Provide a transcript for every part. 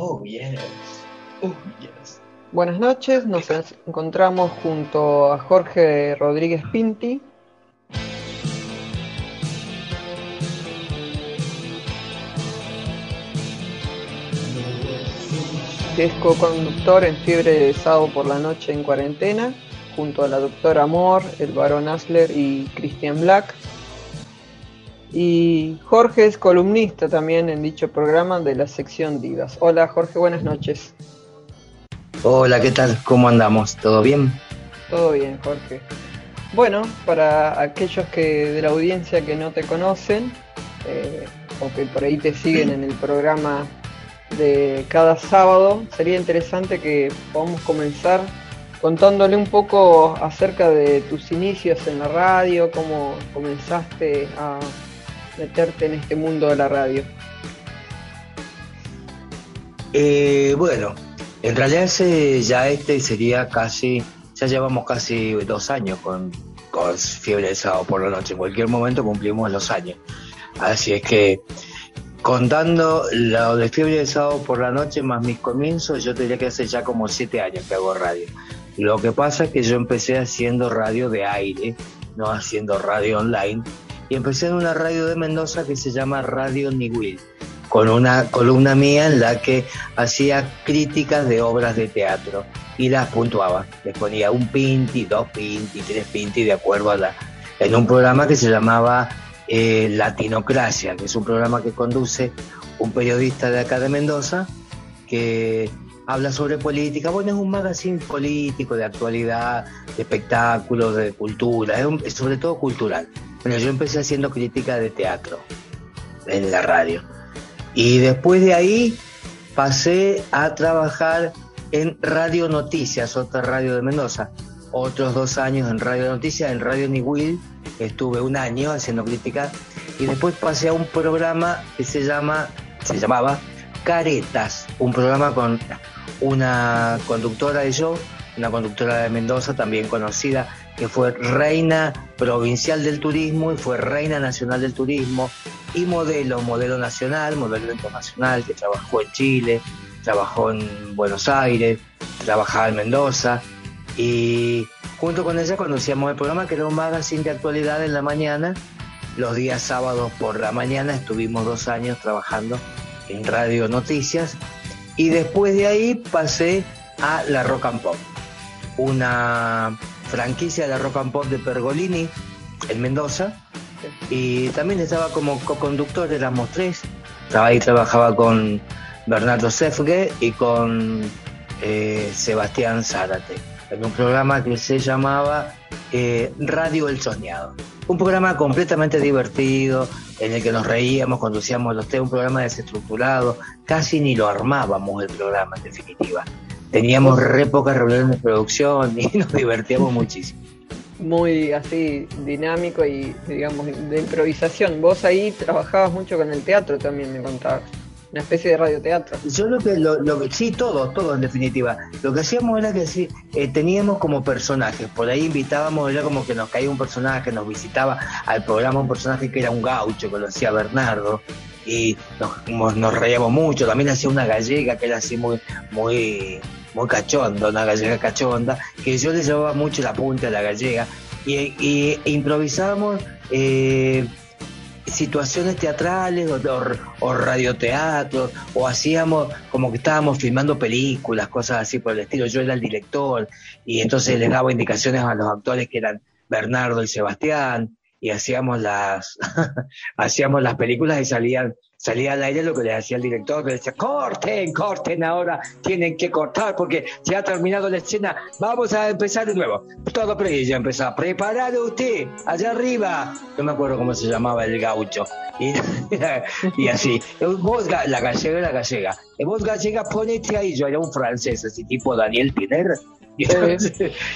Oh, yes. Oh, yes. Buenas noches, nos encontramos junto a Jorge Rodríguez Pinti. que es co-conductor en Fiebre de Sábado por la Noche en Cuarentena, junto a la doctora Amor, el barón Asler y Christian Black. Y Jorge es columnista también en dicho programa de la sección Divas. Hola Jorge, buenas noches. Hola, ¿qué tal? ¿Cómo andamos? ¿Todo bien? Todo bien, Jorge. Bueno, para aquellos que de la audiencia que no te conocen eh, o que por ahí te siguen en el programa de cada sábado, sería interesante que podamos comenzar contándole un poco acerca de tus inicios en la radio, cómo comenzaste a meterte en este mundo de la radio? Eh, bueno, en realidad ese, ya este sería casi, ya llevamos casi dos años con, con Fiebre de Sábado por la Noche. En cualquier momento cumplimos los años. Así es que contando lo de Fiebre de Sábado por la Noche más mis comienzos, yo diría que hace ya como siete años que hago radio. Lo que pasa es que yo empecé haciendo radio de aire, no haciendo radio online, y empecé en una radio de Mendoza que se llama Radio Niwil, con una columna mía en la que hacía críticas de obras de teatro y las puntuaba. Les ponía un pinti, dos pinti, tres pinti, de acuerdo a la. en un programa que se llamaba eh, Latinocracia, que es un programa que conduce un periodista de acá de Mendoza que habla sobre política. Bueno, es un magazine político, de actualidad, de espectáculos, de cultura, es sobre todo cultural. Yo empecé haciendo crítica de teatro en la radio. Y después de ahí pasé a trabajar en Radio Noticias, otra radio de Mendoza. Otros dos años en Radio Noticias, en Radio Niwil, estuve un año haciendo crítica. Y después pasé a un programa que se llama, se llamaba Caretas, un programa con una conductora de show, una conductora de Mendoza también conocida, que fue reina provincial del turismo y fue reina nacional del turismo y modelo, modelo nacional, modelo internacional, que trabajó en Chile, trabajó en Buenos Aires, trabajaba en Mendoza y junto con ella conocíamos el programa que era un magazine de actualidad en la mañana. Los días sábados por la mañana estuvimos dos años trabajando en Radio Noticias y después de ahí pasé a la Rock and Pop, una franquicia de rock and pop de Pergolini en Mendoza. Y también estaba como co-conductor, éramos tres. Ahí trabajaba con Bernardo Sefge y con eh, Sebastián Zárate, en un programa que se llamaba eh, Radio El Soñado. Un programa completamente divertido, en el que nos reíamos, conducíamos los temas, un programa desestructurado, casi ni lo armábamos el programa en definitiva. Teníamos re pocas reuniones de producción y nos divertíamos muchísimo. Muy así dinámico y digamos de improvisación. Vos ahí trabajabas mucho con el teatro también, me contabas. Una especie de radioteatro. Yo lo que, lo, sí, todo, todo en definitiva. Lo que hacíamos era que sí, eh, teníamos como personajes, por ahí invitábamos, era como que nos caía un personaje, nos visitaba al programa un personaje que era un gaucho, que lo hacía Bernardo, y nos, nos reíamos mucho. También hacía una gallega que era así muy, muy, muy cachonda, una gallega cachonda, que yo le llevaba mucho la punta a la gallega y, y improvisábamos eh, situaciones teatrales o, o, radioteatro o hacíamos como que estábamos filmando películas, cosas así por el estilo. Yo era el director y entonces les daba indicaciones a los actores que eran Bernardo y Sebastián y hacíamos las hacíamos las películas y salían salía al aire lo que le hacía el director, que decía, corten, corten ahora, tienen que cortar porque ya ha terminado la escena, vamos a empezar de nuevo. Todo ya empezaba, preparado usted, allá arriba. No me acuerdo cómo se llamaba el gaucho. Y, y así, vos, la gallega, la gallega, vos gallega, ponete ahí, yo era un francés, así tipo Daniel Piner. Y entonces,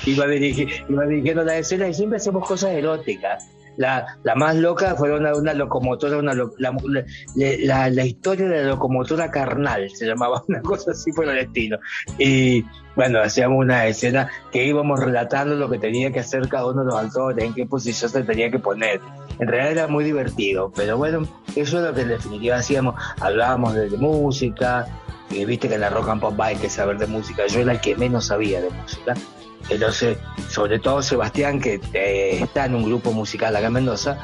iba, iba dirigiendo la escena y siempre hacemos cosas eróticas la, la más loca fue una, una locomotora, una, la, la, historia de la locomotora carnal, se llamaba una cosa así por el estilo. Y bueno, hacíamos una escena que íbamos relatando lo que tenía que hacer cada uno de los actores, en qué posición se tenía que poner. En realidad era muy divertido, pero bueno, eso es lo que en definitiva hacíamos. Hablábamos de música, y viste que en la rock and pop hay que saber de música, yo era el que menos sabía de música. Entonces, sobre todo Sebastián, que eh, está en un grupo musical acá en Mendoza,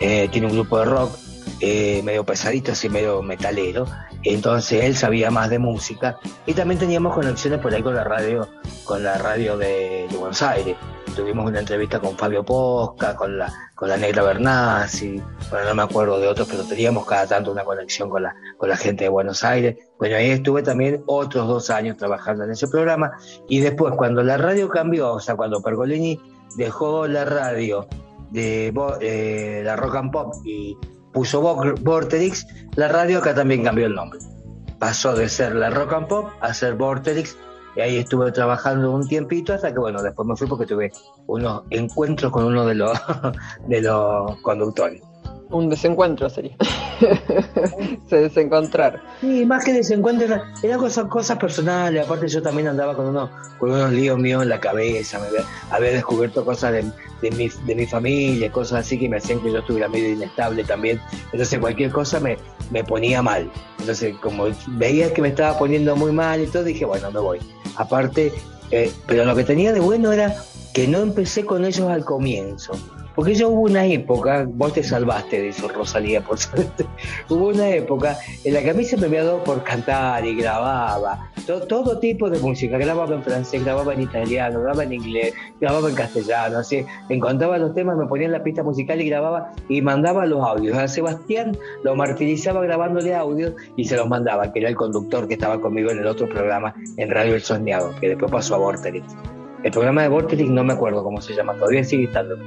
eh, tiene un grupo de rock eh, medio pesadito, así medio metalero. Entonces él sabía más de música y también teníamos conexiones por ahí con la radio, con la radio de, Buenos Aires. Tuvimos una entrevista con Fabio Posca, con la, con la Negra Bernasi, bueno, no me acuerdo de otros, pero teníamos cada tanto una conexión con la, con la gente de Buenos Aires. Bueno, ahí estuve también otros dos años trabajando en ese programa y después cuando la radio cambió, o sea, cuando Pergolini dejó la radio de eh, la rock and pop y puso Vorterix, la radio acá también cambió el nombre. Pasó de ser la rock and pop a ser Vorterix y ahí estuve trabajando un tiempito hasta que bueno, después me fui porque tuve unos encuentros con uno de los de los conductores un desencuentro sería. Se desencontrar. Sí, más que desencuentro, eran cosas, cosas personales. Aparte, yo también andaba con, unos con unos líos míos en la cabeza. Me había, descubierto cosas de, de, mi, de mi familia, cosas así que me hacían que yo estuviera medio inestable también. Entonces, cualquier cosa me, me ponía mal. Entonces, como veía que me estaba poniendo muy mal y todo, dije, bueno, me voy. Aparte, eh, pero lo que tenía de bueno era que no empecé con ellos al comienzo porque yo hubo una época, vos te salvaste de eso, Rosalía, por suerte. hubo una época en la que a mí se me había dado por cantar y grababa todo, tipo de música. Grababa en francés, grababa en italiano, grababa en inglés, grababa en castellano. Así, encontraba los temas, me ponía en la pista musical y grababa y mandaba los audios. A Sebastián lo martirizaba grabándole audios y se los mandaba, que era el conductor que estaba conmigo en el otro programa en Radio El Soñado, que después pasó a Vorterix. El programa de Vorterix no me acuerdo cómo se llama, todavía sigue estando.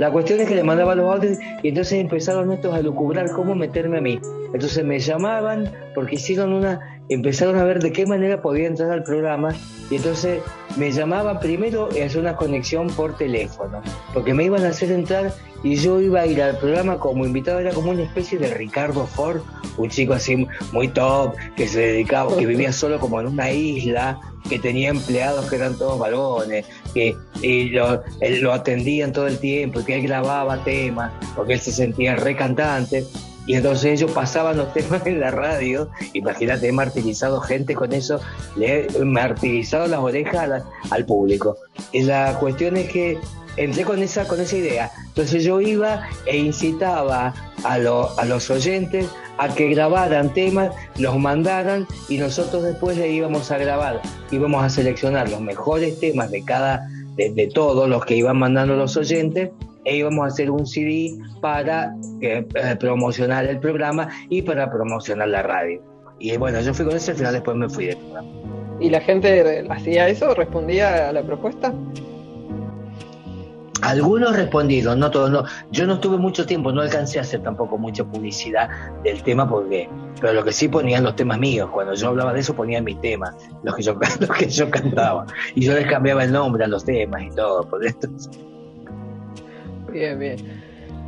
La cuestión es que le mandaba los audios y entonces empezaron estos a lucubrar cómo meterme a mí. Entonces me llamaban porque hicieron una, empezaron a ver de qué manera podía entrar al programa y entonces me llamaban primero y hacer una conexión por teléfono, porque me iban a hacer entrar y yo iba a ir al programa como invitado, era como una especie de Ricardo Ford, un chico así muy top, que se dedicaba, que vivía solo como en una isla, que tenía empleados que eran todos varones, que y lo, lo atendían todo el tiempo, que él grababa temas, porque él se sentía recantante. Y entonces ellos pasaban los temas en la radio, imagínate, he martirizado gente con eso, le he martirizado las orejas al público. Y la cuestión es que entré con esa, con esa idea. Entonces yo iba e incitaba a, a los oyentes a que grabaran temas, los mandaran y nosotros después le íbamos a grabar, íbamos a seleccionar los mejores temas de cada, de, todos los que iban mandando los oyentes e íbamos a hacer un CD para eh, eh, promocionar el programa y para promocionar la radio. Y bueno, yo fui con eso, al final después me fui del programa. ¿Y la gente hacía eso? ¿Respondía a la propuesta? Algunos respondieron, no todos, no. Yo no estuve mucho tiempo, no alcancé a hacer tampoco mucha publicidad del tema porque, pero lo que sí ponían los temas míos, cuando yo hablaba de eso ponían mis temas, los que yo, los que yo cantaba. Y yo les cambiaba el nombre a los temas y todo, por esto. Bien, bien.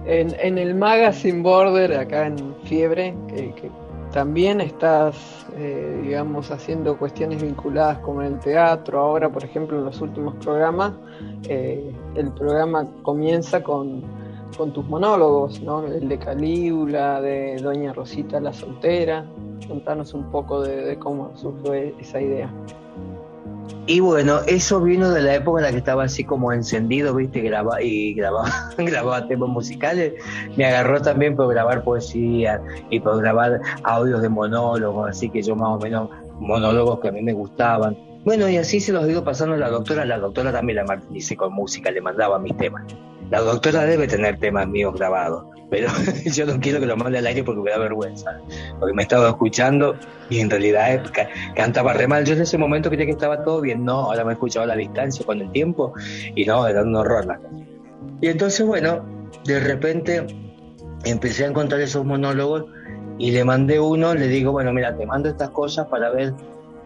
En, en el Magazine Border, acá en Fiebre, que, que también estás, eh, digamos, haciendo cuestiones vinculadas con el teatro. Ahora, por ejemplo, en los últimos programas, eh, el programa comienza con, tus monólogos, ¿no? El de Calígula, de Doña Rosita la Soltera. Contanos un poco de cómo surgió esa idea. Y bueno, eso vino de la época en la que estaba así como encendido, viste, graba, y grababa, grababa temas musicales. Me agarró también por grabar poesía y por grabar audios de monólogos, así que yo más o menos monólogos que a mí me gustaban. Bueno, y así se los digo pasando a la doctora. La doctora también la martinicé con música, le mandaba mis temas. La doctora debe tener temas míos grabados pero yo no quiero que lo mande al aire porque me da vergüenza, porque me he estado escuchando y en realidad cantaba re mal. Yo en ese momento creía que estaba todo bien, no, ahora me he escuchado a la distancia con el tiempo y no, era un horror la Y entonces, bueno, de repente empecé a encontrar esos monólogos y le mandé uno, le digo, bueno, mira, te mando estas cosas para ver,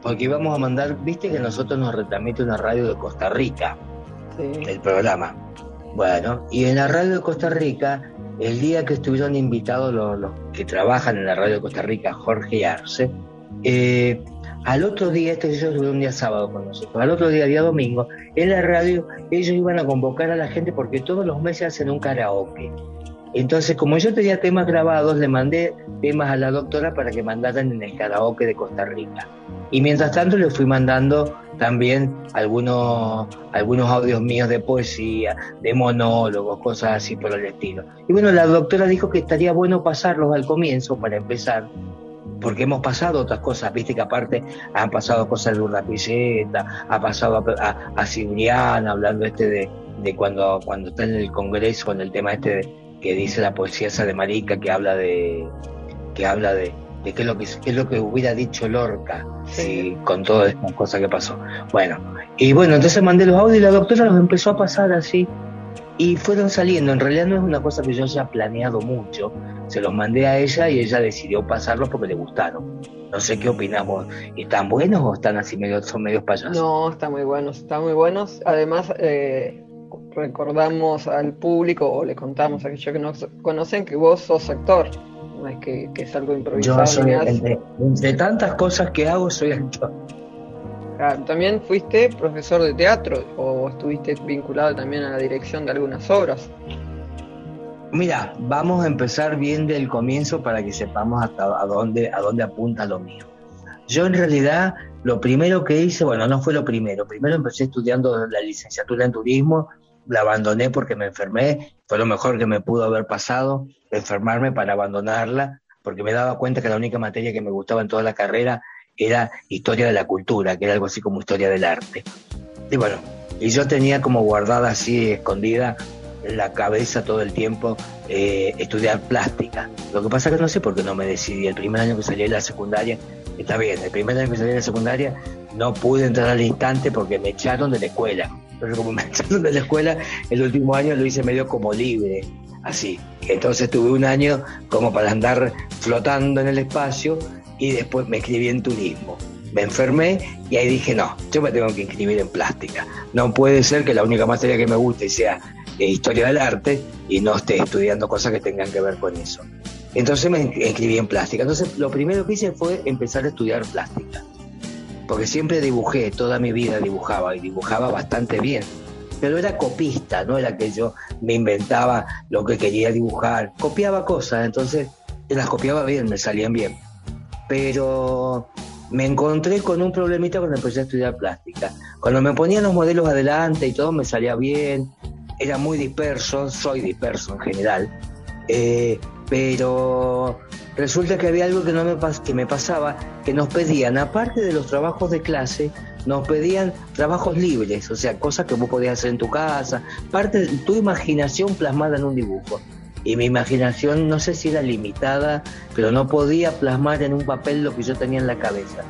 porque íbamos a mandar, viste que nosotros nos retransmite una radio de Costa Rica, el programa. Bueno, y en la radio de Costa Rica el día que estuvieron invitados los, que trabajan en la radio de Costa Rica, Jorge y Arce, eh, al otro día, este ellos un día sábado con nosotros, al otro día, día domingo, en la radio ellos iban a convocar a la gente porque todos los meses hacen un karaoke Entonces, como yo tenía temas grabados, le mandé temas a la doctora para que mandaran en el karaoke de Costa Rica. Y mientras tanto le fui mandando también algunos, algunos audios míos de poesía, de monólogos, cosas así por el estilo. Y bueno, la doctora dijo que estaría bueno pasarlos al comienzo para empezar, porque hemos pasado otras cosas, viste que aparte han pasado cosas de una ha pasado a, a, hablando este de, de cuando, cuando está en el Congreso con el tema este que dice la poesía esa de Marica que habla de que habla de, de qué es lo que qué es lo que hubiera dicho Lorca sí. con todas estas cosas que pasó. Bueno, y bueno, entonces mandé los audios y la doctora los empezó a pasar así y fueron saliendo. En realidad no es una cosa que yo haya planeado mucho. Se los mandé a ella y ella decidió pasarlos porque le gustaron. No sé qué opinamos. ¿Están buenos o están así medio, son medios payasos? No, están muy buenos, están muy buenos. Además, eh, recordamos al público o le contamos a aquellos que nos conocen que vos sos actor. No es que, es algo improvisado. Yo soy, entre, tantas cosas que hago, soy actor. También fuiste profesor de teatro o estuviste vinculado también a la dirección de algunas obras. Mira, vamos a empezar bien del comienzo para que sepamos hasta a dónde, a dónde apunta lo mío. Yo en realidad lo primero que hice, bueno, no fue lo primero, primero empecé estudiando la licenciatura en turismo, la abandoné porque me enfermé, fue lo mejor que me pudo haber pasado, enfermarme para abandonarla, porque me daba cuenta que la única materia que me gustaba en toda la carrera era historia de la cultura, que era algo así como historia del arte. Y bueno, y yo tenía como guardada así, escondida la cabeza todo el tiempo, eh, estudiar plástica. Lo que pasa que no sé por qué no me decidí. El primer año que salí de la secundaria, está bien, el primer año que salí de la secundaria no pude entrar al instante porque me echaron de la escuela. Pero como me echaron de la escuela, el último año lo hice medio como libre, así. Entonces tuve un año como para andar flotando en el espacio y después me escribí en turismo. Me enfermé y ahí dije, no, yo me tengo que inscribir en plástica. No puede ser que la única materia que me guste sea eh, historia del arte y no esté estudiando cosas que tengan que ver con eso. Entonces me inscribí en plástica. Entonces lo primero que hice fue empezar a estudiar plástica. Porque siempre dibujé, toda mi vida dibujaba y dibujaba bastante bien. Pero era copista, no era que yo me inventaba lo que quería dibujar. Copiaba cosas, entonces las copiaba bien, me salían bien pero me encontré con un problemita cuando empecé a estudiar plástica. Cuando me ponían los modelos adelante y todo me salía bien, era muy disperso, soy disperso en general, eh, pero resulta que había algo que, no me, que me pasaba, que nos pedían, aparte de los trabajos de clase, nos pedían trabajos libres, o sea, cosas que vos podías hacer en tu casa, parte de tu imaginación plasmada en un dibujo y mi imaginación no sé si era limitada, pero no podía plasmar en un papel lo que yo tenía en la cabeza.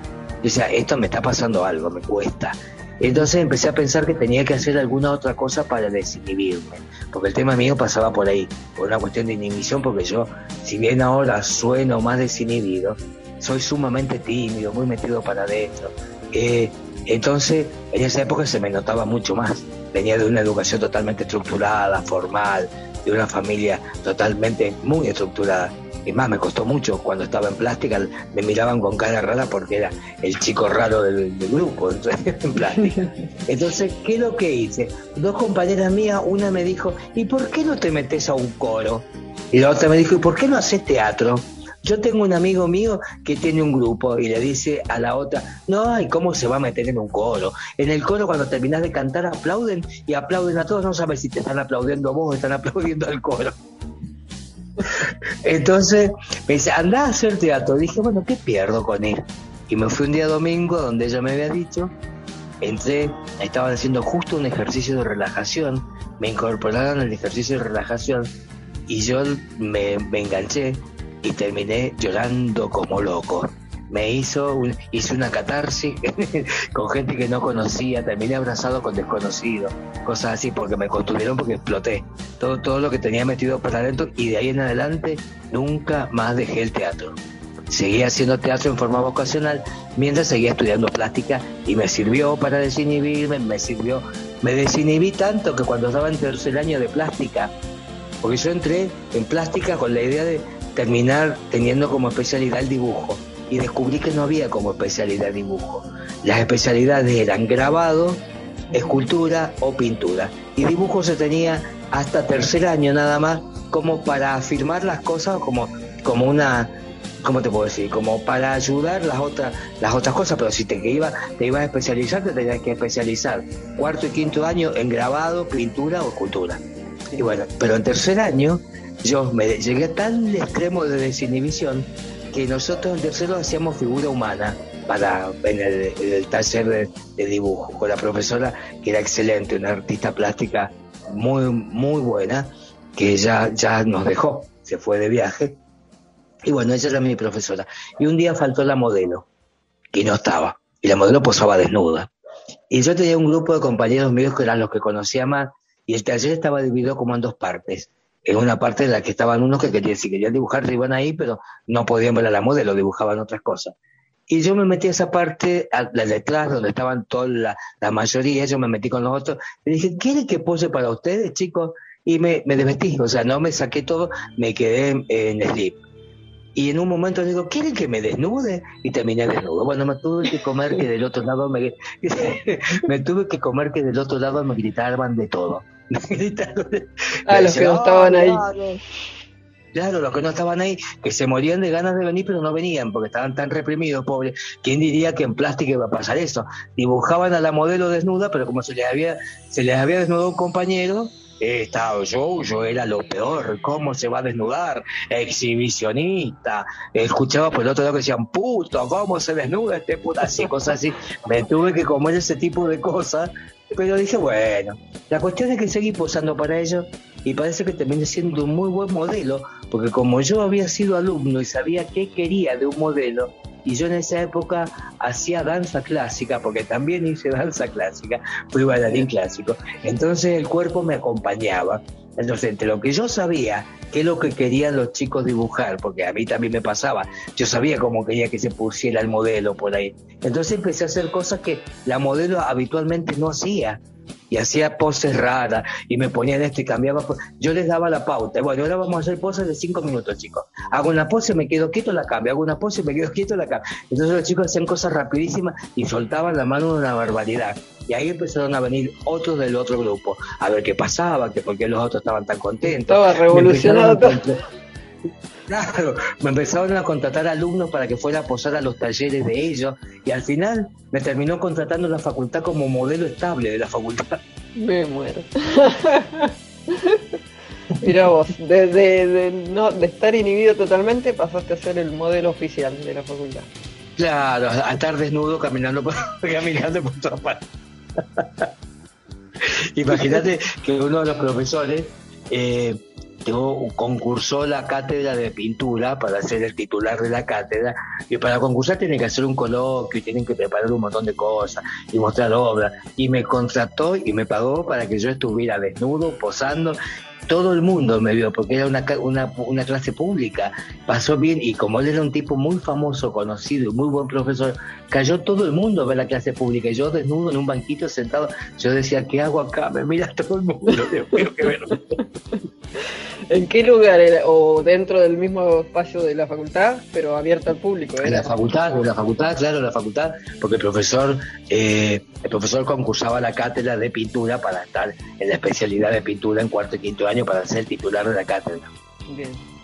O sea, esto me está pasando algo, me cuesta. Entonces empecé a pensar que tenía que hacer alguna otra cosa para desinhibirme, porque el tema mío pasaba por ahí, por una cuestión de inhibición, porque yo, si bien ahora sueno más desinhibido, soy sumamente tímido, muy metido para adentro. Eh, entonces, en esa época se me notaba mucho más. Venía de una educación totalmente estructurada, formal, de una familia totalmente muy estructurada. Y más, me costó mucho cuando estaba en plástica, me miraban con cara rara porque era el chico raro del, grupo, entonces, en plástica. Entonces, ¿qué es lo que hice? Dos compañeras mías, una me dijo, ¿y por qué no te metes a un coro? Y la otra me dijo, ¿y por qué no haces teatro? Yo tengo un amigo mío que tiene un grupo y le dice a la otra, no, ¿y cómo se va a meter en un coro? En el coro cuando terminas de cantar aplauden y aplauden a todos, no sabes si te están aplaudiendo a vos o están aplaudiendo al coro. Entonces me dice, anda a hacer teatro. Dije, bueno, ¿qué pierdo con él? Y me fui un día domingo donde ella me había dicho, entré, estaban haciendo justo un ejercicio de relajación, me incorporaron al ejercicio de relajación y yo me, me enganché y terminé llorando como loco. Me hizo, hice una catarsis con gente que no conocía, terminé abrazado con desconocidos, cosas así, porque me construyeron porque exploté. Todo, todo lo que tenía metido para adentro y de ahí en adelante nunca más dejé el teatro. Seguí haciendo teatro en forma vocacional mientras seguía estudiando plástica y me sirvió para desinhibirme, me sirvió, me desinhibí tanto que cuando estaba en tercer año de plástica, porque yo entré en plástica con la idea de terminar teniendo como especialidad el dibujo y descubrí que no había como especialidad dibujo. Las especialidades eran grabado, escultura o pintura. Y dibujo se tenía hasta tercer año nada más, como para afirmar las cosas, como, como una, ¿cómo te puedo decir? Como para ayudar las otras, las otras cosas, pero si te que te ibas a especializar, te tenías que especializar cuarto y quinto año en grabado, pintura o escultura. Y bueno, pero en tercer año yo me llegué a tal extremo de desinhibición que nosotros en tercero hacíamos figura humana para en el, taller de, dibujo con la profesora que era excelente, una artista plástica muy muy buena que ya ya nos dejó, se fue de viaje. Y bueno ella era mi profesora. Y un día faltó la modelo y no estaba y la modelo posaba desnuda. Y yo tenía un grupo de compañeros míos que eran los que conocía más y el taller estaba dividido como en dos partes en una parte en la que estaban unos que querían, si querían dibujar, se iban ahí, pero no podían ver a la modelo, dibujaban otras cosas. Y yo me metí a esa parte, a la detrás, donde estaban toda la, la, mayoría, yo me metí con los otros, y dije, ¿quieren que pose para ustedes, chicos? Y me, me desvestí, o sea, no me saqué todo, me quedé en, en slip. Y en un momento digo, ¿quieren que me desnude? Y terminé desnudo. Bueno, me tuve que comer que del otro lado me, me tuve que comer que del otro lado me gritaban de todo. Gritaron. Ah, los que no estaban ahí. Claro, los que no estaban ahí, que se morían de ganas de venir, pero no venían, porque estaban tan reprimidos, pobres. ¿Quién diría que en plástico iba a pasar eso? Dibujaban a la modelo desnuda, pero como se les había, se les había desnudado un compañero, eh, estaba yo, yo era lo peor, ¿cómo se va a desnudar? Exhibicionista. Escuchaba por el otro lado que decían, puto, ¿cómo se desnuda este puto? Así, cosas así. Me tuve que comer ese tipo de cosas, pero dije, bueno, la cuestión es que seguí posando para ellos y parece que terminé siendo un muy buen modelo, porque como yo había sido alumno y sabía qué quería de un modelo, y yo en esa época hacía danza clásica, porque también hice danza clásica, fui bailarín clásico, entonces el cuerpo me acompañaba. Entonces, entre lo que yo sabía, qué es lo que querían los chicos dibujar, porque a mí también me pasaba, yo sabía cómo quería que se pusiera el modelo por ahí. Entonces empecé a hacer cosas que la modelo habitualmente no hacía y hacía poses raras y me ponían esto y cambiaba. Yo les daba la pauta. Bueno, ahora vamos a hacer poses de cinco minutos, chicos. Hago una pose, me quedo quieto, la cambio. Hago una pose, me quedo quieto, la cambio. Entonces los chicos hacían cosas rapidísimas y soltaban la mano de una barbaridad. Y ahí empezaron a venir otros del otro grupo a ver qué pasaba, que por qué los otros estaban tan contentos. Estaba revolucionado Claro, me empezaron a contratar alumnos para que fuera a posar a los talleres de ellos y al final me terminó contratando la facultad como modelo estable de la facultad. Me muero. Mira vos, de, de, no, de estar inhibido totalmente pasaste a ser el modelo oficial de la facultad. Claro, a estar desnudo caminando por, caminando por todas partes. Imagínate que uno de los profesores eh, concursó la cátedra de pintura para ser el titular de la cátedra y para concursar tienen que hacer un coloquio y tienen que preparar un montón de cosas y mostrar obras y me contrató y me pagó para que yo estuviera desnudo posando todo el mundo me vio porque era una, una, una, clase pública. Pasó bien y como él era un tipo muy famoso, conocido y muy buen profesor, cayó todo el mundo a ver la clase pública. Y yo desnudo en un banquito sentado, yo decía, ¿qué hago acá? Me mira todo el mundo. Dios mío, qué ¿En qué lugar era? ¿O dentro del mismo espacio de la facultad, pero abierto al público? En la facultad, en la facultad, claro, en la facultad, porque el profesor, eh, el profesor concursaba la cátedra de pintura para estar en la especialidad de pintura en cuarto y quinto año para ser titular de la cátedra. Bien.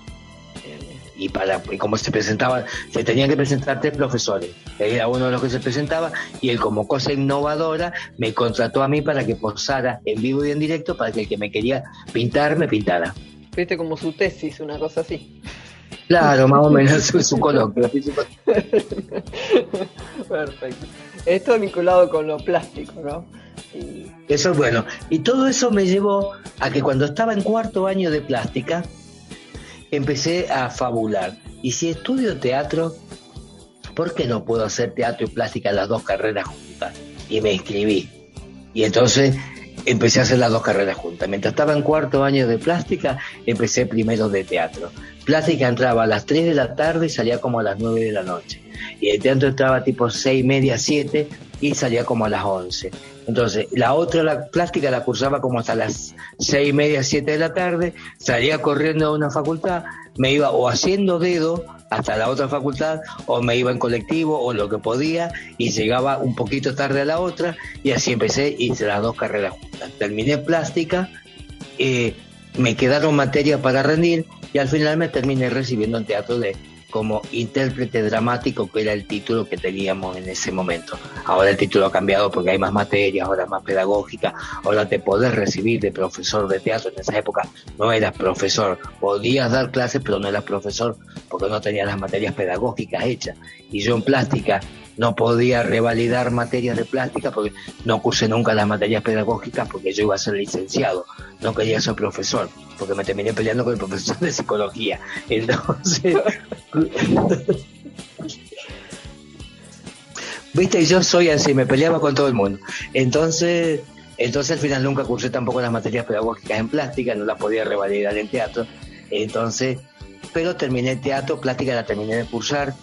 Y para y como se presentaban, se tenían que presentar tres profesores. Era uno de los que se presentaba y él como cosa innovadora me contrató a mí para que posara en vivo y en directo para que el que me quería pintar me pintara. Viste como su tesis, una cosa así. Claro, más o menos su, su coloquio. Perfecto. Esto vinculado con lo plástico, ¿no? Eso es bueno. Y todo eso me llevó a que cuando estaba en cuarto año de plástica, empecé a fabular. Y si estudio teatro, ¿por qué no puedo hacer teatro y plástica las dos carreras juntas? Y me inscribí. Y entonces empecé a hacer las dos carreras juntas. Mientras estaba en cuarto año de plástica, empecé primero de teatro. Plástica entraba a las 3 de la tarde y salía como a las 9 de la noche. Y el teatro entraba tipo 6 y media, 7 y salía como a las 11. Entonces, la otra, la plástica, la cursaba como hasta las 6 y media, 7 de la tarde, salía corriendo a una facultad, me iba o haciendo dedo hasta la otra facultad o me iba en colectivo o lo que podía y llegaba un poquito tarde a la otra y así empecé, hice las dos carreras juntas. Terminé plástica eh, me quedaron materias para rendir y al final me terminé recibiendo en teatro de como intérprete dramático, que era el título que teníamos en ese momento. Ahora el título ha cambiado porque hay más materias, ahora más pedagógica, ahora te podés recibir de profesor de teatro. En esa época no eras profesor, podías dar clases, pero no eras profesor porque no tenías las materias pedagógicas hechas. Y yo en plástica no podía revalidar materias de plástica porque no cursé nunca las materias pedagógicas porque yo iba a ser licenciado, no quería ser profesor, porque me terminé peleando con el profesor de psicología. Entonces, viste, yo soy así, me peleaba con todo el mundo. Entonces, entonces al final nunca cursé tampoco las materias pedagógicas en plástica, no las podía revalidar en teatro. Entonces, pero terminé teatro, plástica la terminé de cursar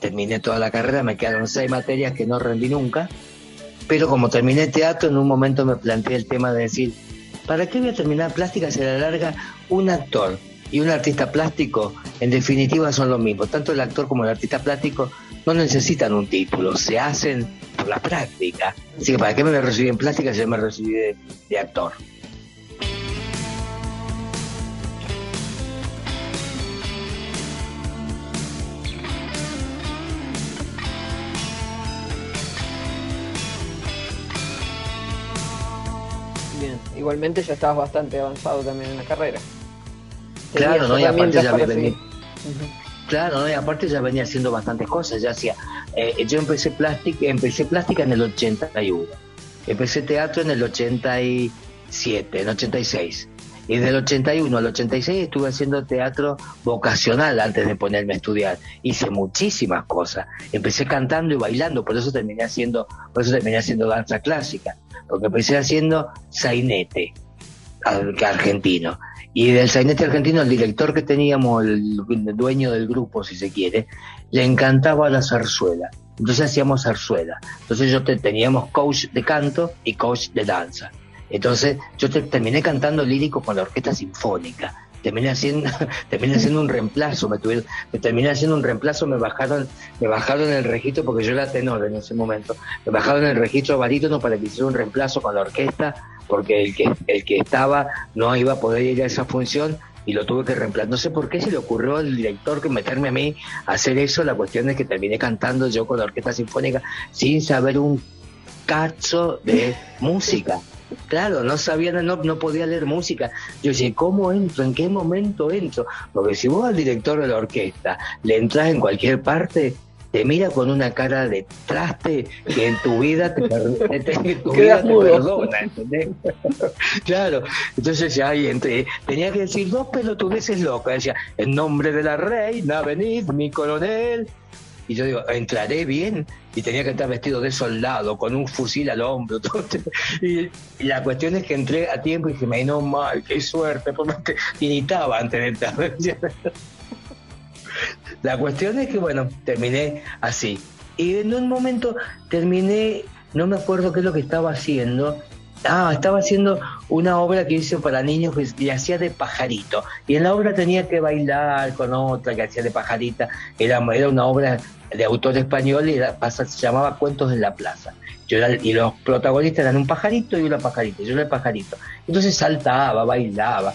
terminé toda la carrera, me quedaron seis materias que no rendí nunca, pero como terminé teatro, en un momento me planteé el tema de decir, ¿para qué voy a terminar plástica si a la larga un actor y un artista plástico en definitiva son lo mismo? Tanto el actor como el artista plástico no necesitan un título, se hacen por la práctica. Así que ¿para qué me recibí en plástica si yo me recibí de actor? Igualmente ya estabas bastante avanzado también en la carrera. Claro, ¿no? Y aparte ya venía, Claro, ¿no? y aparte ya venía haciendo bastantes cosas, ya hacía, eh, yo empecé plástica, empecé plástica en el 81, empecé teatro en el 87, en el 86, y del 81 al 86 estuve haciendo teatro vocacional antes de ponerme a estudiar. Hice muchísimas cosas. Empecé cantando y bailando, por eso terminé haciendo, por eso terminé haciendo danza clásica, porque empecé haciendo sainete argentino. Y del sainete argentino, el director que teníamos, el dueño del grupo, si se quiere, le encantaba la zarzuela. Entonces hacíamos zarzuela. Entonces yo teníamos coach de canto y coach de danza. Entonces yo terminé cantando lírico con la orquesta sinfónica. Terminé haciendo, terminé haciendo un reemplazo, me, tuvieron, me terminé haciendo un reemplazo, me bajaron, me bajaron el registro, porque yo era tenor en ese momento, me bajaron el registro barítono para que hiciera un reemplazo con la orquesta, porque el que, el que estaba no iba a poder ir a esa función y lo tuve que reemplazar. No sé por qué se le ocurrió al director que meterme a mí a hacer eso. La cuestión es que terminé cantando yo con la orquesta sinfónica sin saber un cacho de música. Claro, no sabía, no, no podía leer música. Yo decía, ¿cómo entro? ¿En qué momento entro? Porque si vos al director de la orquesta le entras en cualquier parte, te mira con una cara de traste que en tu vida te, perdona, ¿entendés? claro, entonces ya ahí entré, tenía que decir dos pelotudeces locas, decía, en nombre de la reina, venid, mi coronel, y yo digo, entraré bien, y tenía que estar vestido de soldado, con un fusil al hombro. Y, la cuestión es que entré a tiempo y dije, me no mal, qué suerte, porque iritaba antes de entrar. la cuestión es que, bueno, terminé así. Y en un momento terminé, no me acuerdo qué es lo que estaba haciendo, Ah, estaba haciendo una obra que hice para niños y hacía de pajarito. Y en la obra tenía que bailar con otra que hacía de pajarita. Era, era una obra de autor español y se llamaba Cuentos en la Plaza. Yo y los protagonistas eran un pajarito y una pajarita. Yo era el pajarito. Entonces saltaba, bailaba.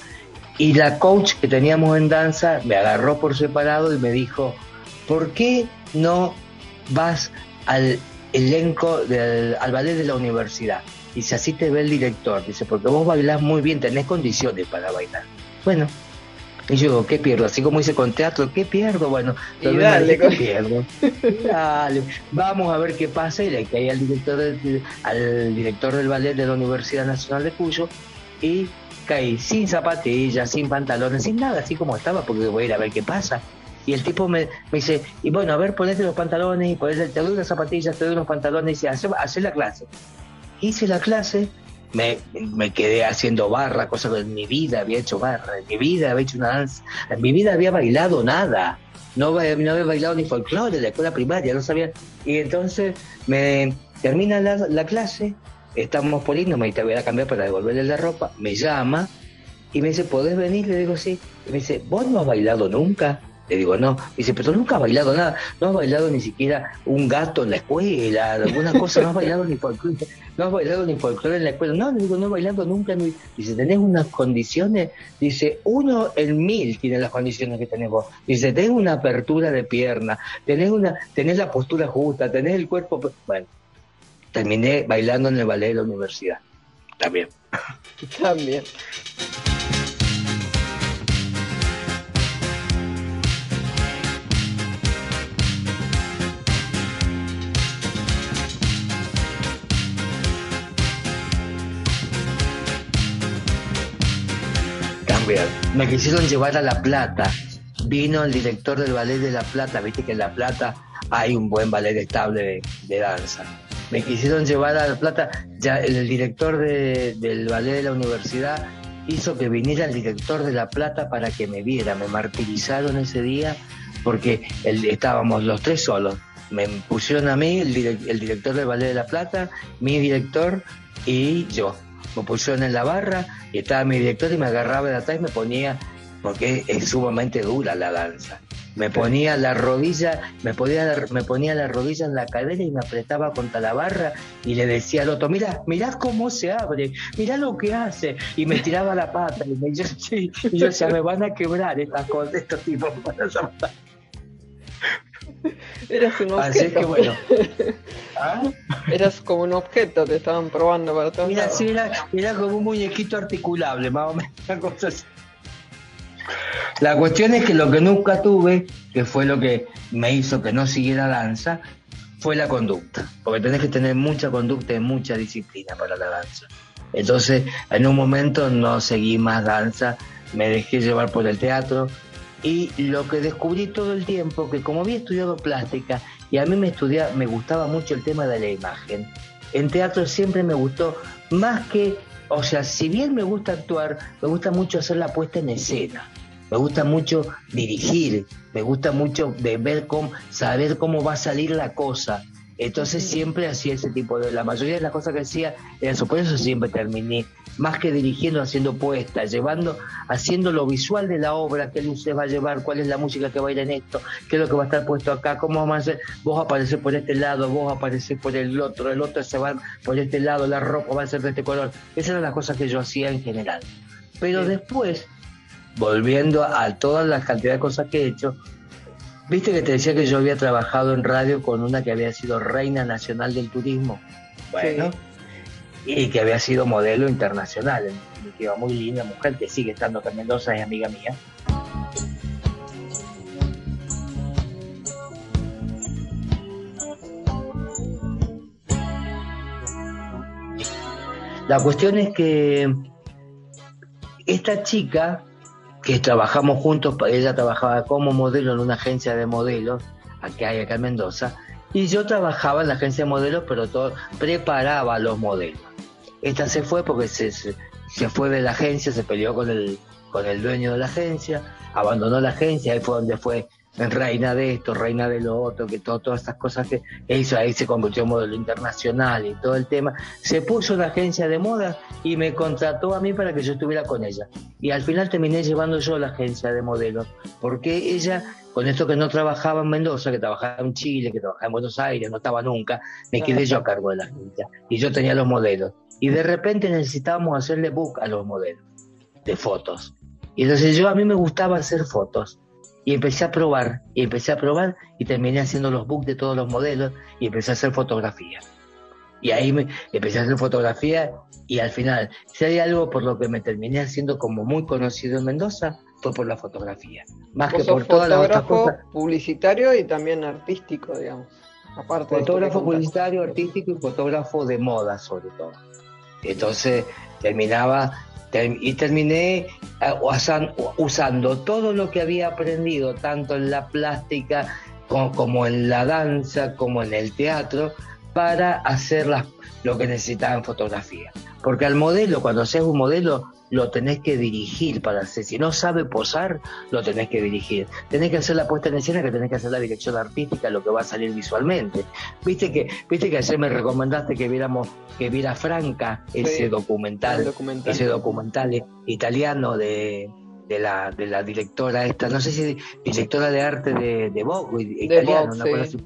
Y la coach que teníamos en danza me agarró por separado y me dijo, ¿por qué no vas al elenco, del, al ballet de la universidad? Dice, así te ve el director. Dice, porque vos bailás muy bien, tenés condiciones para bailar. Bueno, y yo ¿qué pierdo? Así como hice con teatro, ¿qué pierdo? Bueno, dale, ¿qué pierdo? dale, vamos a ver qué pasa. Y le caí al director, del, al director del ballet de la Universidad Nacional de Cuyo y caí sin zapatillas, sin pantalones, sin nada, así como estaba, porque voy a ir a ver qué pasa. Y el tipo me, me dice, y bueno, a ver, ponete los pantalones, y ponete, te doy unas zapatillas, te doy unos pantalones, y dice, hace la clase hice la clase, me, me, quedé haciendo barra, cosa que en mi vida había hecho barra, en mi vida había hecho una danza, en mi vida había bailado nada, no, no había bailado ni folclore de la escuela primaria, no sabía. Y entonces me termina la, la clase, estamos por irnos, me te voy a cambiar para devolverle la ropa, me llama y me dice, ¿podés venir? Le digo, sí. Y me dice, ¿vos no has bailado nunca? Le digo, no. dice, pero nunca has bailado nada. No has bailado ni siquiera un gato en la escuela, alguna cosa. No has bailado ni folclore. No has bailado ni folclore en la escuela. No, le digo, no he bailado nunca. Dice, tenés unas condiciones. Dice, uno en mil tiene las condiciones que tenés vos. Dice, tenés una apertura de pierna. Tenés, una, tenés la postura justa. Tenés el cuerpo. Bueno, terminé bailando en el ballet de la universidad. También. También. Me quisieron llevar a La Plata. Vino el director del ballet de La Plata. Viste que en La Plata hay un buen ballet estable de, danza. Me quisieron llevar a La Plata. Ya el director del ballet de la universidad hizo que viniera el director de La Plata para que me viera. Me martirizaron ese día porque estábamos los tres solos. Me pusieron a mí, el, el director del ballet de La Plata, mi director y yo me pusieron en la barra y estaba mi director y me agarraba de atrás y me ponía, porque es sumamente dura la danza. Me ponía la rodilla, me ponía, me ponía la rodilla en la cadera y me apretaba contra la barra y le decía al otro, mira, mirá cómo se abre, mirá lo que hace. Y me tiraba la pata y, me, yo, sí, y yo decía, me van a quebrar estas cosas, estos tipos. Eras un objeto. que bueno. ¿Ah? Eras como un objeto, te estaban probando para todo. Mira, sí, era, como un muñequito articulable, más o menos. La cuestión es que lo que nunca tuve, que fue lo que me hizo que no siguiera danza, fue la conducta. Porque tenés que tener mucha conducta y mucha disciplina para la danza. Entonces, en un momento no seguí más danza, me dejé llevar por el teatro, y lo que descubrí todo el tiempo, que como había estudiado plástica y a mí me, estudia, me gustaba mucho el tema de la imagen, en teatro siempre me gustó más que, o sea, si bien me gusta actuar, me gusta mucho hacer la puesta en escena. Me gusta mucho dirigir, me gusta mucho de ver cómo, saber cómo va a salir la cosa. Entonces siempre hacía ese tipo de... La mayoría de las cosas que hacía eran eso. Por eso siempre terminé, más que dirigiendo, haciendo puestas, llevando, haciendo lo visual de la obra, qué luces va a llevar, cuál es la música que va a ir en esto, qué es lo que va a estar puesto acá, cómo vamos a hacer, vos aparecer por este lado, vos aparecer por el otro, el otro se va por este lado, la ropa va a ser de este color. Esas eran las cosas que yo hacía en general. Pero después, volviendo a todas las cantidades de cosas que he hecho, Viste que te decía que yo había trabajado en radio con una que había sido reina nacional del turismo. Bueno. Y que había sido modelo internacional. En muy linda mujer que sigue estando acá en Mendoza, es amiga mía. La cuestión es que esta chica que trabajamos juntos, ella trabajaba como modelo en una agencia de modelos, aquí hay acá en Mendoza, y yo trabajaba en la agencia de modelos, pero todo, preparaba los modelos. Esta se fue porque se, se, fue de la agencia, se peleó con el, con el dueño de la agencia, abandonó la agencia, ahí fue donde fue reina de esto, reina de lo otro, que todo, todas estas cosas que hizo, ahí se convirtió en modelo internacional y todo el tema. Se puso una agencia de moda y me contrató a mí para que yo estuviera con ella. Y al final terminé llevando yo la agencia de modelos, porque ella, con esto que no trabajaba en Mendoza, que trabajaba en Chile, que trabajaba en Buenos Aires, no estaba nunca, me quedé yo a cargo de la agencia. Y yo tenía los modelos. Y de repente necesitábamos hacerle book a los modelos de fotos. Y entonces yo a mí me gustaba hacer fotos y empecé a probar, y empecé a probar y terminé haciendo los books de todos los modelos y empecé a hacer fotografía. Y ahí me empecé a hacer fotografía y al final, si hay algo por lo que me terminé haciendo como muy conocido en Mendoza, fue por la fotografía. Más que por todas las otras cosas. publicitario y también artístico, digamos. Aparte fotógrafo publicitario, artístico y fotógrafo de moda sobre todo. Entonces terminaba y terminé eh, usando todo lo que había aprendido, tanto en la plástica como, en la danza, como en el teatro, para hacer lo que necesitaba en fotografía. Porque al modelo, cuando seas un modelo, lo tenés que dirigir para hacer. Si no sabe posar, lo tenés que dirigir. Tenés que hacer la puesta en escena, que tenés que hacer la dirección artística, lo que va a salir visualmente. Viste que, viste que ayer me recomendaste que viéramos, que viera Franca ese documental, ese documental italiano de, de la, de la directora esta, no sé si directora de arte de, de Vogue, italiana, cosa sí.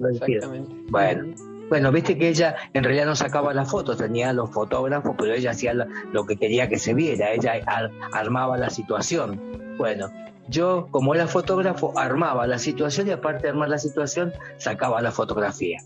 Bueno, bueno, viste que ella en realidad no sacaba las fotos, tenía los fotógrafos, pero ella hacía lo, que quería que se viera, ella ar- armaba la situación. Bueno, yo como era fotógrafo armaba la situación y aparte de armar la situación sacaba la fotografía.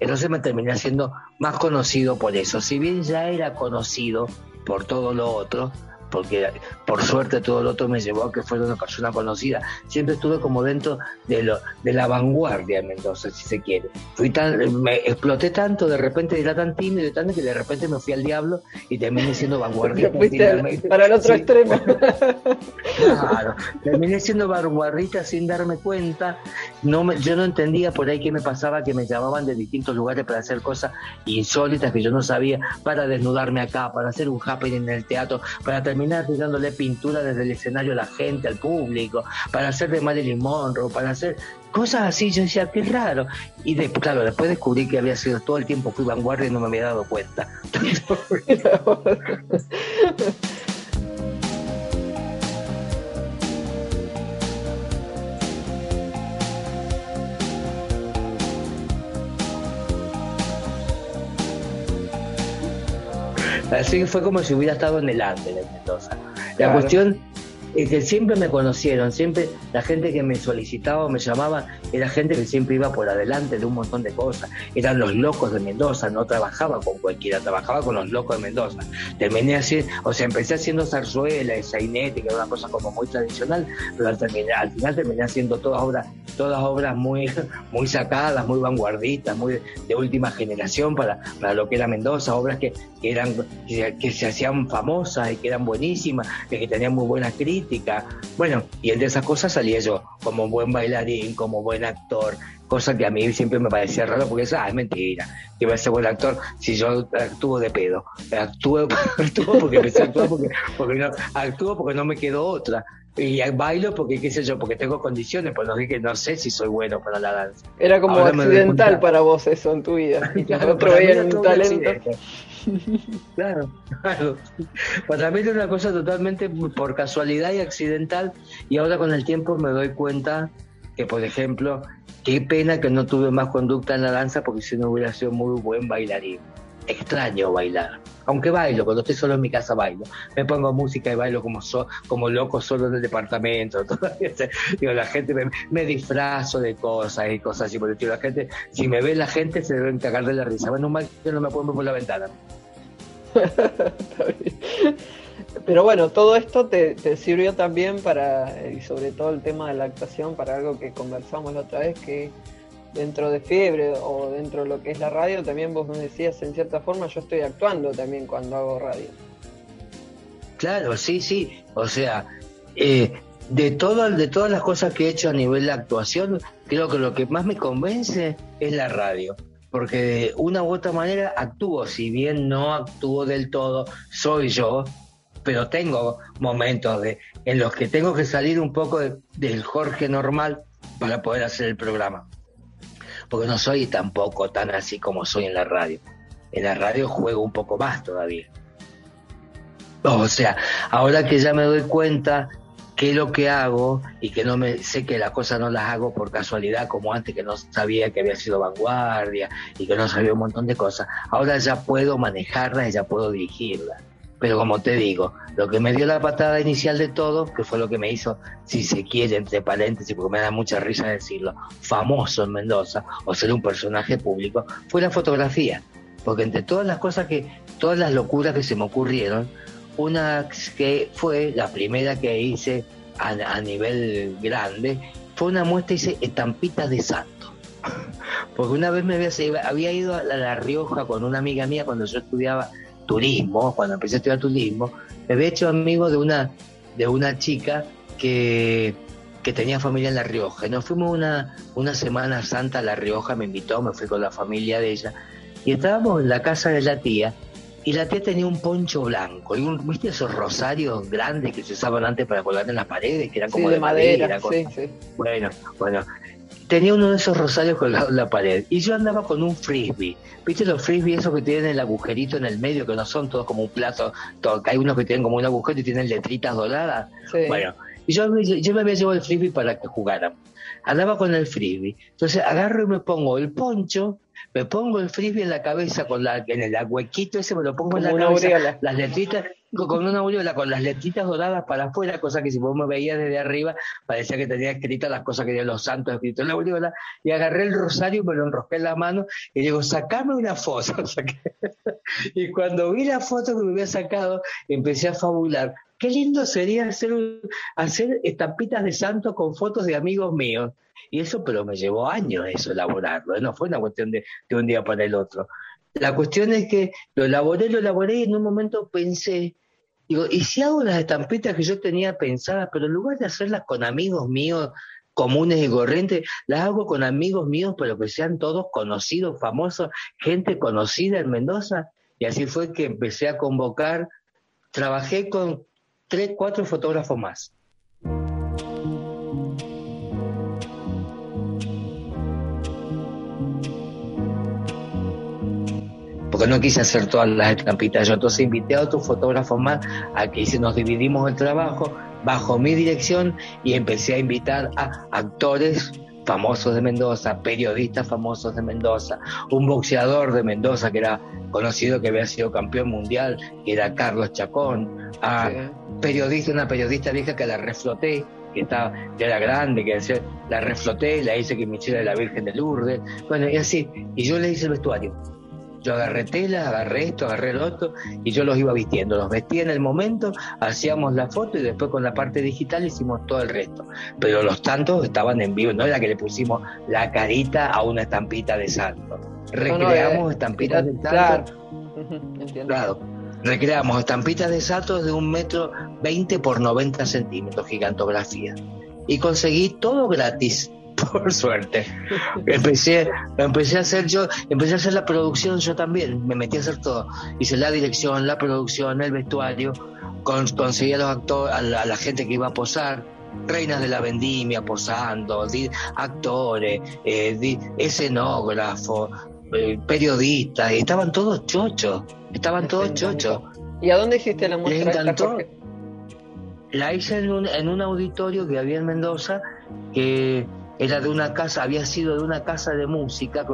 Entonces me terminé haciendo más conocido por eso. Si bien ya era conocido por todo lo otro, porque por suerte todo lo otro me llevó a que fuera una persona conocida. Siempre estuve como dentro de, lo, de la vanguardia en Mendoza, si se quiere. Fui tan, me exploté tanto, de repente era tan tímido y tanto que de repente me fui al diablo y terminé siendo al- para el otro Sí. extremo. Claro, terminé siendo vanguardista sin darme cuenta. No me- yo no entendía por ahí qué me pasaba, que me llamaban de distintos lugares para hacer cosas insólitas que yo no sabía, para desnudarme acá, para hacer un happening en el teatro, para terminar tirándole pintura desde el escenario a la gente, al público, para hacer de Marilyn Monroe, para hacer cosas así. Yo decía, qué raro. Y de- claro, después descubrí que había sido todo el tiempo fui vanguardia y no me había dado cuenta. Así que fue como si hubiera estado en el Under en Mendoza. La Claro. cuestión es que siempre me conocieron, siempre la gente que me solicitaba me llamaba era gente que siempre iba por adelante de un montón de cosas. Eran los locos de Mendoza, no trabajaba con cualquiera, trabajaba con los locos de Mendoza. Terminé así, o sea, empecé haciendo zarzuela, sainete, que era una cosa como muy tradicional, pero al, final terminé haciendo todas obras, todas obras muy, muy sacadas, muy vanguardistas, muy de, última generación para, para lo que era Mendoza, obras que, que eran que, se hacían famosas y que eran buenísimas, que tenían muy buena Bueno, y entre esas cosas salía yo, como buen bailarín, como buen actor, cosa que a mí siempre me parecía raro porque ah, es mentira, que a ser buen actor si yo actúo de pedo. Actúo, actúo porque empecé a actuar porque, porque no, actúo porque no me quedó otra. Y bailo porque, qué sé yo, porque tengo condiciones, pues no dije, no sé si soy bueno para la danza. Era como Ahora accidental para vos eso en tu vida. Y Claro, un todo talento. accidente. Claro, claro. Para mí era una cosa totalmente por casualidad y accidental y ahora con el tiempo me doy cuenta que, por ejemplo, qué pena que no tuve más conducta en la danza porque si no hubiera sido muy buen bailarín. Extraño bailar. Aunque bailo, cuando estoy solo en mi casa bailo. Me pongo música y bailo como so- como loco solo en el departamento. Digo, la gente me, disfrazo de cosas y cosas así por el estilo. La gente, si me ve la gente se deben cagar de la risa. Bueno, mal que no me pueden ver por la ventana. Pero bueno, todo esto te sirvió también para, y sobre todo el tema de la actuación, para algo que conversamos la otra vez, que dentro de Fiebre o dentro de lo que es la radio, también vos me decías en cierta forma, yo estoy actuando también cuando hago radio. Claro, sí, sí. O sea, eh, de, todo, de todas las cosas que he hecho a nivel de actuación, creo que lo que más me convence es la radio. Porque de una u otra manera actúo, si bien no actúo del todo, soy yo, pero tengo momentos de, en los que tengo que salir un poco de- del Jorge normal para poder hacer el programa. Porque no soy tampoco tan así como soy en la radio. En la radio juego un poco más todavía. O sea, ahora que ya me doy cuenta qué es lo que hago y que no me sé que las cosas no las hago por casualidad como antes que no sabía que había sido vanguardia y que no sabía un montón de cosas. Ahora ya puedo manejarlas y ya puedo dirigirlas. Pero como te digo, lo que me dio la patada inicial de todo, que fue lo que me hizo, si se quiere, entre paréntesis, porque me da mucha risa decirlo, famoso en Mendoza o ser un personaje público, fue la fotografía. Porque entre todas las cosas que, todas las locuras que se me ocurrieron, una que fue la primera que hice a, a nivel grande, fue una muestra, hice estampitas de santo. Porque una vez me había, ido a la Rioja con una amiga mía cuando yo estudiaba turismo, cuando empecé a estudiar turismo, me había hecho amigo de una, de una chica que, que tenía familia en La Rioja. Y nos fuimos una, una semana santa a La Rioja, me invitó, me fui con la familia de ella. Y estábamos en la casa de la tía, y la tía tenía un poncho blanco, y un, ¿viste esos rosarios grandes que se usaban antes para colgar en las paredes, que eran como sí, de, de madera, madera, sí, sí. Bueno, bueno. Tenía uno de esos rosarios colgado en la pared. Y yo andaba con un frisbee. ¿Viste los frisbee esos que tienen el agujerito en el medio, que no son todos como un plato? todo- hay unos que tienen como un agujero y tienen letritas doradas. sí. Bueno, Y yo, yo me había llevado el frisbee para que jugaran. Andaba con el frisbee. Entonces agarro y me pongo el poncho, me pongo el frisbee en la cabeza con la, en el huequito ese, me lo pongo en la cabeza, las letritas, con una aureola, con las letritas doradas para afuera, cosa que si vos me veías desde arriba, parecía que tenía escritas las cosas que tenían los santos escritos en la aureola, y agarré el rosario, me lo enrosqué en la mano, y digo, sacame una foto. y cuando vi la foto que me había sacado, empecé a fabular. Qué lindo sería hacer, hacer estampitas de santos con fotos de amigos míos. Y eso, pero me llevó años eso, elaborarlo, ¿eh? no fue una cuestión de, de un día para el otro. La cuestión es que lo elaboré, lo elaboré y en un momento pensé, ¿y si hago las estampitas que yo tenía pensadas, pero en lugar de hacerlas con amigos míos comunes y corrientes, las hago con amigos míos, pero que sean todos conocidos, famosos, gente conocida en Mendoza? Y así fue que empecé a convocar, trabajé con tres, cuatro fotógrafos más. Porque no quise hacer todas las estampitas. Yo. Entonces invité a otros fotógrafos más a que nos dividimos el trabajo bajo mi dirección y empecé a invitar a actores famosos de Mendoza, periodistas famosos de Mendoza, un boxeador de Mendoza que era conocido que había sido campeón mundial, que era Carlos Chacón, a periodista, una periodista vieja que la refloté, que estaba, ya era grande, que la refloté, la hice que me hiciera la Virgen de Lourdes, bueno, y así, y yo le hice el vestuario yo agarré tela, agarré esto, agarré lo otro y yo los iba vistiendo. Los vestía en el momento, hacíamos la foto y después con la parte digital hicimos todo el resto. Pero los tantos estaban en vivo, no era que le pusimos la carita a una estampita de santo. Recreamos estampitas de santo. Claro. Recreamos estampitas de salto de un metro 20 por 90 centímetros, gigantografía. Y conseguí todo gratis por suerte. Empecé, empecé a hacer yo, empecé a hacer la producción yo también, me metí a hacer todo. Hice la dirección, la producción, el vestuario, con, conseguí a los actores, a la, gente que iba a posar, reinas de la vendimia posando, actores, eh, escenógrafos, eh, periodistas, y estaban todos chochos, estaban todos chochos. ¿Y a dónde hiciste la muestra? La hice en un, en un auditorio que había en Mendoza, que era de una casa, había sido de una casa de música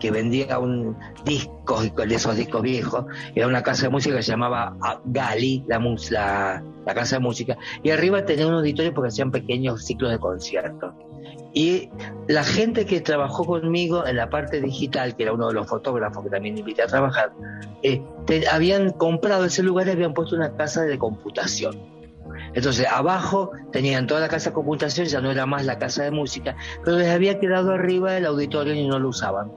que vendía un disco de esos discos viejos, era una casa de música que se llamaba ah, Gali, la, la, la casa de música, y arriba tenía un auditorio porque hacían pequeños ciclos de conciertos. Y la gente que trabajó conmigo en la parte digital, que era uno de los fotógrafos que también invité a trabajar, eh, habían comprado ese lugar y habían puesto una casa de computación. Entonces, abajo tenían toda la casa de computación, ya no era más la casa de música, pero les había quedado arriba el auditorio y no lo usaban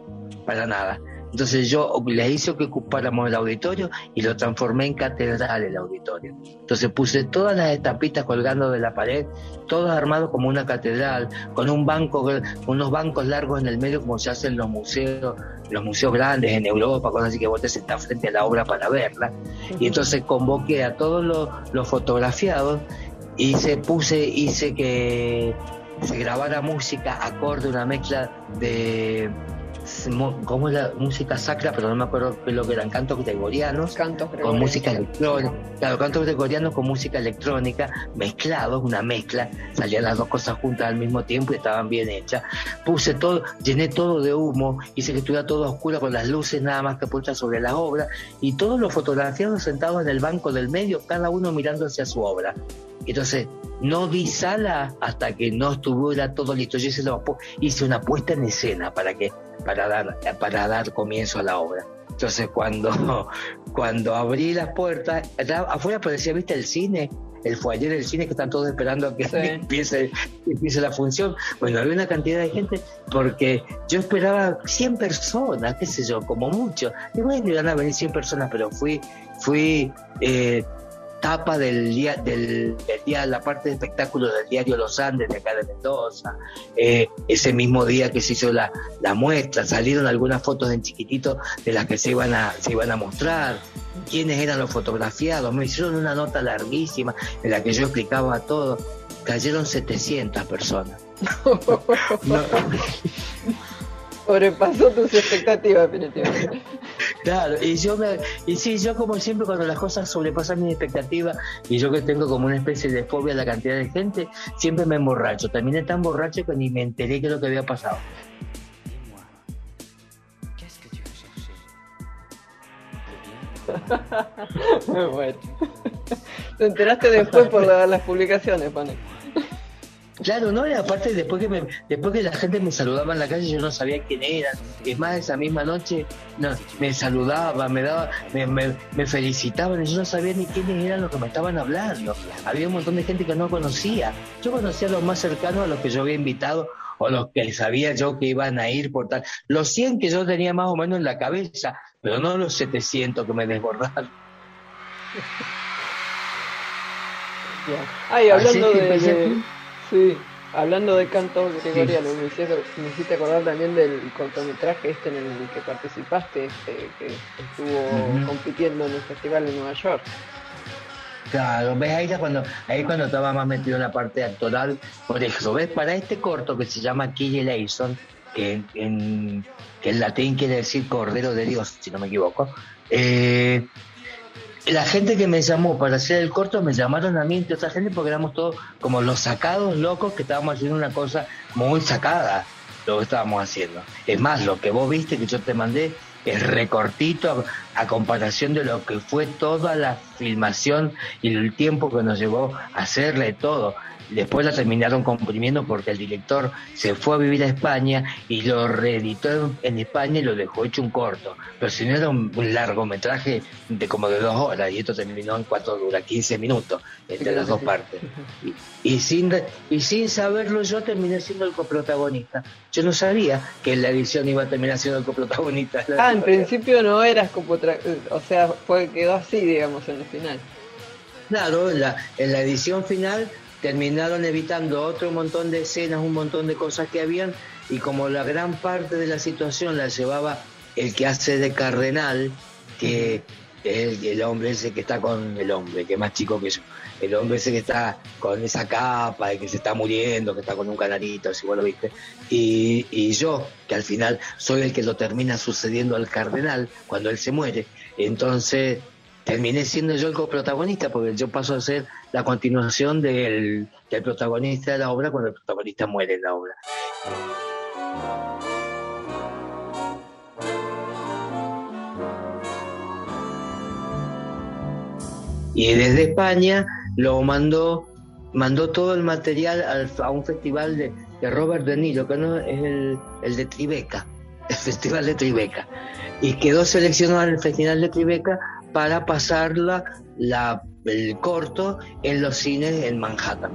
para nada. Entonces yo les hice que ocupáramos el auditorio y lo transformé en catedral el auditorio. Entonces puse todas las estampitas colgando de la pared, todos armados como una catedral, con un banco, unos bancos largos en el medio como se hacen los museos, los museos grandes en Europa, cosas así que vos te sentás frente a la obra para verla. Y entonces convoqué a todos los, los fotografiados y se puse, hice que se grabara música acorde, una mezcla de como la música sacra, pero no me acuerdo qué lo que eran, cantos gregorianos, con música electrónica, claro, cantos gregorianos con música electrónica, mezclados, una mezcla, salían las dos cosas juntas al mismo tiempo y estaban bien hechas. Puse todo, llené todo de humo, hice que estuviera todo oscuro con las luces nada más que puestas sobre la obra, y todos los fotografiados sentados en el banco del medio, cada uno mirando hacia su obra. Entonces, no vi sala hasta que no estuviera todo listo. Yo hice, hice una puesta en escena para que para dar para dar comienzo a la obra. Entonces, cuando cuando abrí las puertas, afuera parecía, ¿viste el cine? El foyer del cine que están todos esperando a que empiece, empiece la función. Bueno, había una cantidad de gente porque yo esperaba 100 personas, qué sé yo, como mucho. Y bueno, iban a venir 100 personas, pero fui, fui eh, tapa del día, del, día, la parte de espectáculo del diario Los Andes de acá de Mendoza. Eh, ese mismo día que se hizo la, la, muestra, salieron algunas fotos en chiquitito de las que se iban a, se iban a mostrar, quiénes eran los fotografiados. Me hicieron una nota larguísima en la que yo explicaba todo. Cayeron 700 personas. Sobrepasó tus expectativas, definitivamente. Claro, y yo me, y sí, yo como siempre cuando las cosas sobrepasan mi expectativa y yo que tengo como una especie de fobia a la cantidad de gente, siempre me emborracho. Terminé tan borracho que ni me enteré que lo que había pasado. bueno. Te enteraste después por las publicaciones, Pane. Claro, no, y aparte después que me, después que la gente me saludaba en la calle yo no sabía quién era. Es más, esa misma noche no, me saludaba, me daba, me, me, felicitaban y yo no sabía ni quiénes eran los que me estaban hablando. Había un montón de gente que no conocía. Yo conocía a los más cercanos a los que yo había invitado o los que sabía yo que iban a ir por tal. Los 100 que yo tenía más o menos en la cabeza, pero no los 700 que me desbordaron. Ay, hablando de, Sí, hablando de canto gregoriano, me, hiciste, acordar también del cortometraje este en el que participaste, este, que estuvo compitiendo en el festival de Nueva York. Claro, ves ahí cuando ahí cuando estaba más metido en la parte actoral, por eso, ves, para este corto que se llama Kille Leison, que en, que en latín quiere decir Cordero de Dios, si no me equivoco, eh, la gente que me llamó para hacer el corto me llamaron a mí entre otra gente porque éramos todos como los sacados locos que estábamos haciendo una cosa muy sacada lo que estábamos haciendo. Es más, lo que vos viste que yo te mandé es recortito a, comparación de lo que fue toda la filmación y el tiempo que nos llevó a hacerle todo. Después la terminaron comprimiendo porque el director se fue a vivir a España y lo reeditó en España y lo dejó hecho un corto. Pero si no era un, largometraje de como de dos horas y esto terminó en cuatro dura 15 minutos entre las dos partes. Y, sin, y sin saberlo yo terminé siendo el coprotagonista. Yo no sabía que en la edición iba a terminar siendo el coprotagonista. Ah, en principio no eras coprotagonista, o sea, fue, quedó así, digamos, en el final. Claro, en la, en la edición final terminaron evitando otro montón de escenas, un montón de cosas que habían, y como la gran parte de la situación la llevaba el que hace de cardenal, que es el, hombre ese que está con el hombre, que es más chico que yo, el hombre ese que está con esa capa, y que se está muriendo, que está con un canarito, si vos lo viste, y, y yo, que al final soy el que lo termina sucediendo al cardenal cuando él se muere, entonces terminé siendo yo el coprotagonista, porque yo paso a ser la continuación del, protagonista de la obra cuando el protagonista muere en la obra. Y desde España lo mandó, mandó todo el material a un festival de, Robert De Niro, que no es el, el de Tribeca, el festival de Tribeca. Y quedó seleccionado en el festival de Tribeca para pasarla la, el corto en los cines en Manhattan.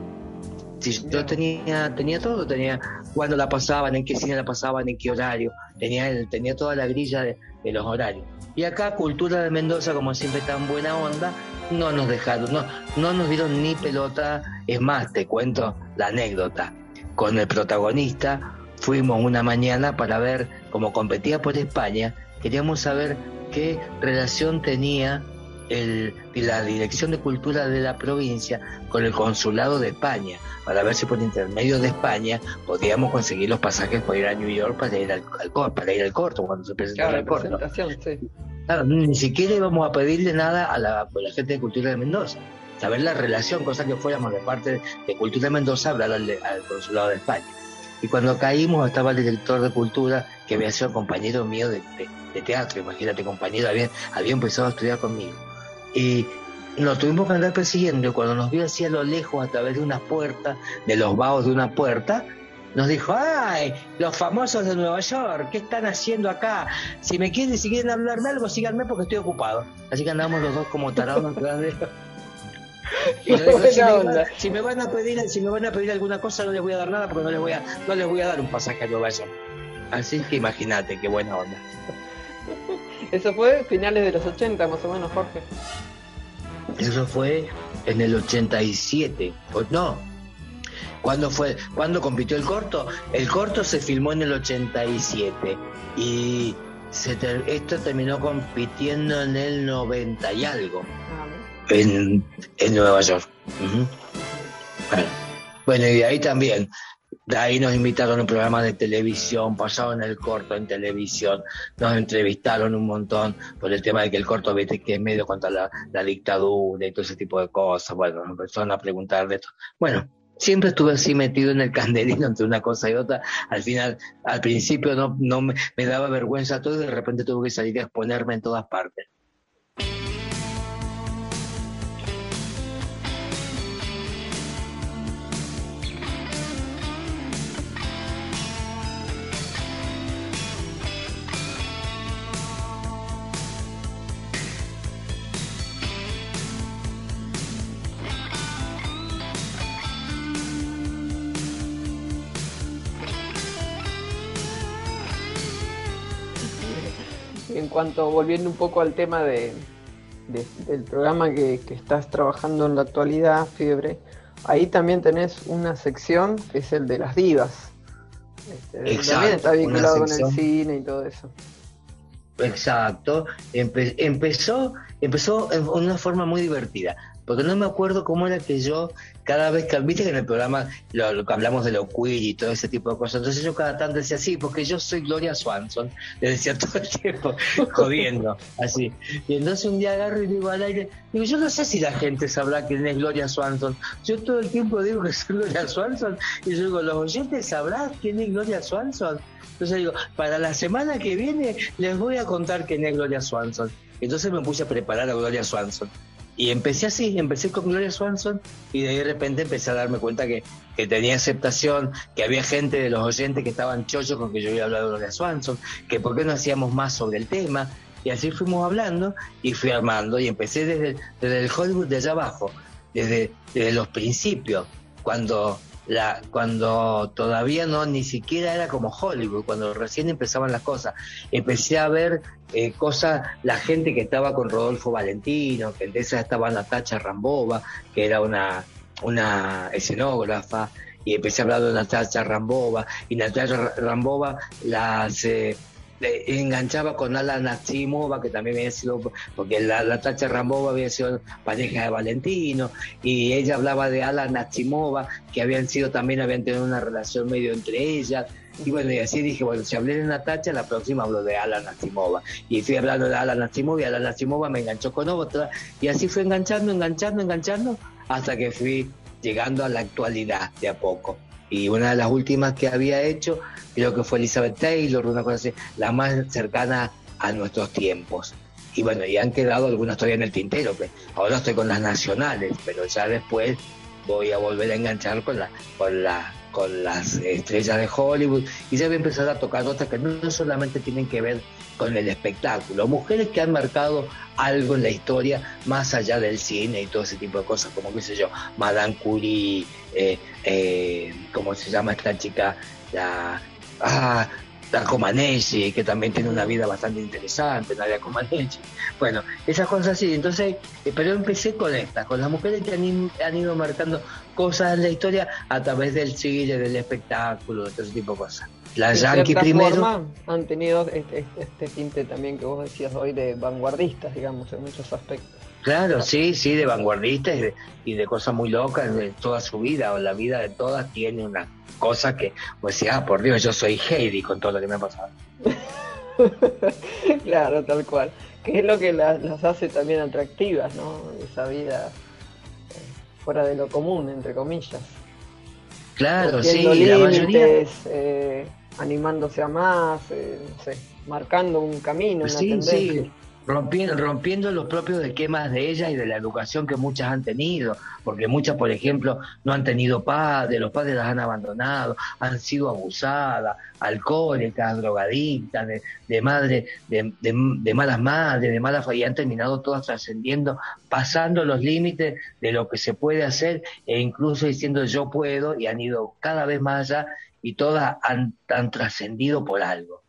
Si yo tenía, tenía todo, tenía cuándo la pasaban, en qué cine la pasaban, en qué horario, tenía, tenía toda la grilla de, los horarios. Y acá, Cultura de Mendoza, como siempre tan buena onda, no nos dejaron, no, no nos dieron ni pelota. Es más, te cuento la anécdota. Con el protagonista fuimos una mañana para ver cómo competía por España, queríamos saber qué relación tenía el, la Dirección de Cultura de la provincia con el Consulado de España, para ver si por intermedio de España podíamos conseguir los pasajes para ir a New York para ir al, para ir al corto, cuando se presentara el corto. Claro, ni siquiera íbamos a pedirle nada a la, gente de Cultura de Mendoza, saber la relación, cosa que fuéramos de parte de Cultura de Mendoza hablar al, Consulado de España. Y cuando caímos estaba el director de Cultura, que había sido compañero mío de de teatro, imagínate compañero, había, había empezado a estudiar conmigo. Y nos tuvimos que andar persiguiendo y cuando nos vio así a lo lejos a través de una puerta, de los vados de una puerta, nos dijo, ay, los famosos de Nueva York, ¿qué están haciendo acá? Si me quieren, si quieren hablarme algo, síganme porque estoy ocupado. Así que andamos los dos como tarados atrás de y si, me van, a pedir, si me van a pedir alguna cosa no les voy a dar nada porque no les voy a, no les voy a dar un pasaje a Nueva York. Así que imagínate qué buena onda. Eso fue finales de los 80, más o menos, Jorge. Eso fue en el 87. No. ¿Cuándo fue? ¿Cuándo compitió el corto? El corto se filmó en el 87 y se esto terminó compitiendo en el 90 y algo. Ah, en, Nueva York. Bueno, y ahí también De ahí nos invitaron a un programa de televisión, pasaron el corto en televisión, nos entrevistaron un montón por el tema de que el corto, viste, que es medio contra la, la dictadura y todo ese tipo de cosas. Bueno, nos empezaron a preguntar de esto. Bueno, siempre estuve así metido en el candelino entre una cosa y otra. Al final, al principio no, no me, me daba vergüenza todo y de repente tuve que salir a exponerme en todas partes. Cuanto, volviendo un poco al tema de, de- del programa que, que estás trabajando en la actualidad, Fiebre, ahí también tenés una sección que es el de las divas. Este, Exacto, también está vinculado con el cine y todo eso. Exacto. Empe- empezó, empezó en una forma muy divertida. Porque no me acuerdo cómo era que yo, cada vez que, viste que en el programa lo, lo hablamos de lo queer y todo ese tipo de cosas, entonces yo cada tanto decía, sí, porque yo soy Gloria Swanson, le decía todo el tiempo, jodiendo, así. Y entonces un día agarro y digo al aire, digo, yo no sé si la gente sabrá quién es Gloria Swanson. Yo todo el tiempo digo que soy Gloria Swanson, y yo digo, ¿los oyentes sabrán quién es Gloria Swanson? Entonces digo, para la semana que viene les voy a contar quién es Gloria Swanson. Entonces me puse a preparar a Gloria Swanson. Y empecé así, empecé con Gloria Swanson y de ahí de repente empecé a darme cuenta que, que tenía aceptación, que había gente de los oyentes que estaban chochos con que yo había hablado de Gloria Swanson, que por qué no hacíamos más sobre el tema. Y así fuimos hablando y fui armando y empecé desde, desde el Hollywood de allá abajo, desde, desde los principios, cuando la, cuando todavía no ni siquiera era como Hollywood, cuando recién empezaban las cosas. Empecé a ver eh, cosas, la gente que estaba con Rodolfo Valentino, que en esa estaba Natacha Rambova, que era una, una escenógrafa, y empecé a hablar de Natacha Rambova, y Natacha Rambova las eh, le enganchaba con Alan Nasimova, que también había sido, porque la, la Tacha Rambova había sido pareja de Valentino, y ella hablaba de Alan Nasimova, que habían sido también, habían tenido una relación medio entre ellas, y bueno, y así dije, bueno, si hablé de Natacha, la próxima hablo de Alan Nasimova, y fui hablando de Alan Nasimova, y Alan Nasimova me enganchó con otra, y así fue enganchando, enganchando, enganchando, hasta que fui llegando a la actualidad de a poco. Y una de las últimas que había hecho, creo que fue Elizabeth Taylor, una cosa así, la más cercana a nuestros tiempos. Y bueno, y han quedado algunas todavía en el tintero, que ahora estoy con las nacionales, pero ya después voy a volver a enganchar con la, con la, con las estrellas de Hollywood y ya voy a empezar a tocar otras que no solamente tienen que ver con el espectáculo, mujeres que han marcado algo en la historia más allá del cine y todo ese tipo de cosas, como qué sé yo, Madame Curie, eh, eh, ¿cómo se llama esta chica? La, ah, la Comaneci, que también tiene una vida bastante interesante, Nadia Comaneci. Bueno, esas cosas así. Entonces, eh, pero empecé con estas, con las mujeres que han, han ido marcando cosas en la historia a través del cine, del espectáculo, de todo ese tipo de cosas. La Yankee primero. forma, han tenido este, este- este tinte también que vos decías hoy de vanguardistas, digamos, en muchos aspectos. Claro, sí, sí, de vanguardistas y de, y de cosas muy locas de toda su vida, o la vida de todas tiene una cosa que, pues decía, ah, por Dios, yo soy Heidi con todo lo que me ha pasado. claro, tal cual. Que es lo que la- las hace también atractivas, ¿no? Esa vida eh, fuera de lo común, entre comillas. Claro, sí, Rompiendo la mayoría. límites, eh, animándose a más, eh, no sé, marcando un camino, una Sí, tendencia. sí, rompiendo, rompiendo los propios esquemas de ellas y de la educación que muchas han tenido, porque muchas, por ejemplo, no han tenido padres, los padres las han abandonado, han sido abusadas, alcohólicas, drogadictas, de, madre, de, de- de malas madres, de malas y han terminado todas trascendiendo, pasando los límites de lo que se puede hacer e incluso diciendo yo puedo y han ido cada vez más allá y todas han, han trascendido por algo.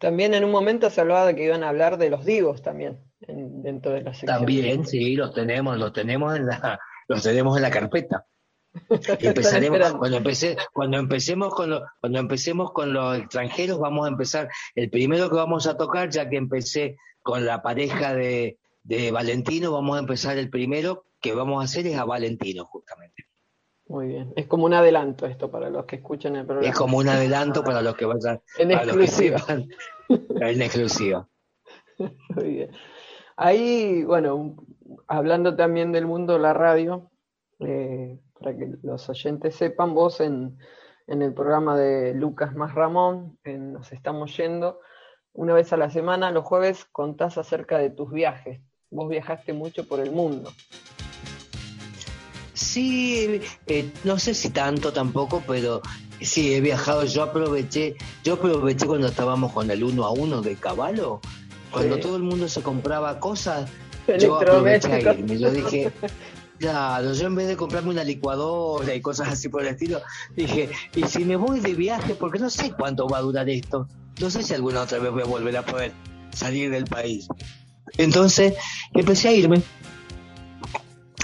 También en un momento se hablaba de que iban a hablar de los divos también, en- dentro de la sección. También, sí, los tenemos, los tenemos en la, los tenemos en la carpeta. Empezaremos, cuando empecé, cuando empecemos con los, cuando empecemos con los extranjeros, vamos a empezar, el primero que vamos a tocar, ya que empecé con la pareja de, de Valentino, vamos a empezar el primero que vamos a hacer es a Valentino, justamente. Muy bien. Es como un adelanto esto para los que escuchan el programa. Es como un adelanto para los que vayan. En exclusiva. en exclusiva. Muy bien. Ahí, bueno, hablando también del mundo de la radio, eh, para que los oyentes sepan, vos en, en el programa de Lucas más Ramón, en Nos estamos yendo, una vez a la semana, los jueves, contás acerca de tus viajes. Vos viajaste mucho por el mundo. Sí, eh, no sé si tanto tampoco, pero sí, he viajado. Yo aproveché, yo aproveché cuando estábamos con el uno a uno de caballo, cuando todo el mundo se compraba cosas, yo aproveché a irme. Yo dije, Claro, yo en vez de comprarme una licuadora y cosas así por el estilo, dije, y si me voy de viaje, porque no sé cuánto va a durar esto, no sé si alguna otra vez voy a volver a poder salir del país. Entonces empecé a irme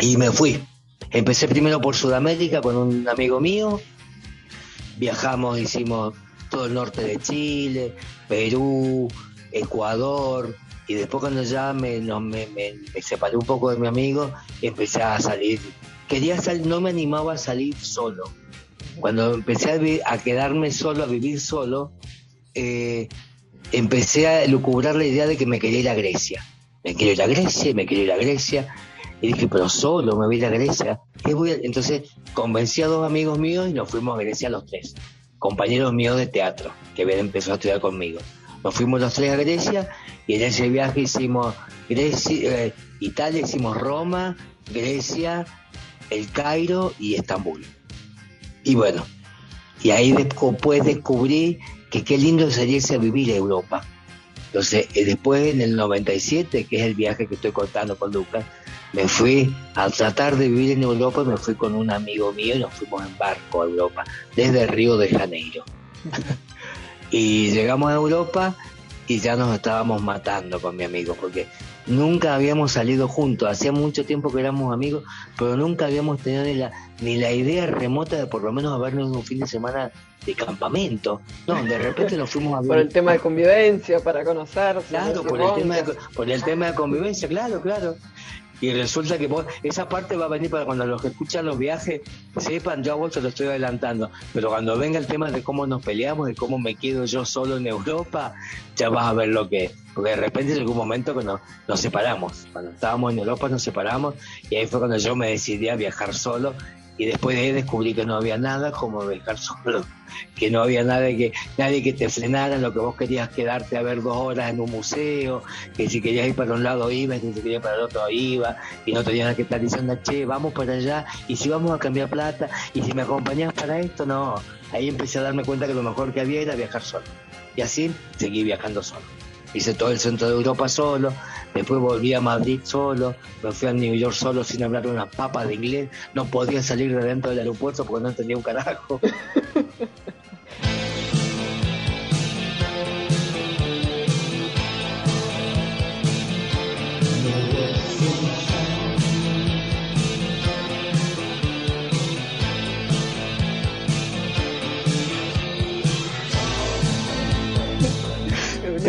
y me fui. Empecé primero por Sudamérica con un amigo mío, viajamos, hicimos todo el norte de Chile, Perú, Ecuador, y después cuando ya me, separé un poco de mi amigo, empecé a salir. Quería salir, no me animaba a salir solo. Cuando empecé a, quedarme solo, a vivir solo, eh, empecé a lucubrar la idea de que me quería ir a Grecia. Me quiero ir a Grecia, me quiero ir a Grecia. Y dije, pero solo me voy a ir a Grecia. Entonces convencí a dos amigos míos y nos fuimos a Grecia los tres. Compañeros míos de teatro, que habían empezado a estudiar conmigo. Nos fuimos los tres a Grecia y en ese viaje hicimos Grecia, eh, Italia, hicimos Roma, Grecia, El Cairo y Estambul. Y bueno, y ahí después descubrí que qué lindo sería a vivir a Europa. Entonces, eh, después en el 97, que es el viaje que estoy contando con Lucas, me fui a tratar de vivir en Europa y me fui con un amigo mío y nos fuimos en barco a Europa, desde Río de Janeiro. y llegamos a Europa y ya nos estábamos matando con mi amigo, porque nunca habíamos salido juntos, hacía mucho tiempo que éramos amigos, pero nunca habíamos tenido ni la, ni la idea remota de por lo menos habernos un fin de semana de campamento. No, de repente nos fuimos a ver. Por el tema de convivencia, para conocerse. Claro, por el, tema de, por el tema de convivencia, claro, claro. Y resulta que esa parte va a venir para cuando los que escuchan los viajes sepan, yo a vos te lo estoy adelantando, pero cuando venga el tema de cómo nos peleamos, de cómo me quedo yo solo en Europa, ya vas a ver lo que es. Porque de repente en algún momento que nos separamos. Cuando estábamos en Europa nos separamos y ahí fue cuando yo me decidí a viajar solo y después de ahí descubrí que no había nada como viajar solo, que no había nada que, nadie que te frenara en lo que vos querías quedarte a ver dos horas en un museo, que si querías ir para un lado ibas, que si querías para el otro iba, y no tenías que estar diciendo, che, vamos para allá, y si vamos a cambiar plata, y si me acompañás para esto, no. Ahí empecé a darme cuenta que lo mejor que había era viajar solo. Y así seguí viajando solo hice todo el centro de Europa solo, después volví a Madrid solo, me fui a New York solo sin hablar una papa de inglés, no podía salir de dentro del aeropuerto porque no entendía un carajo.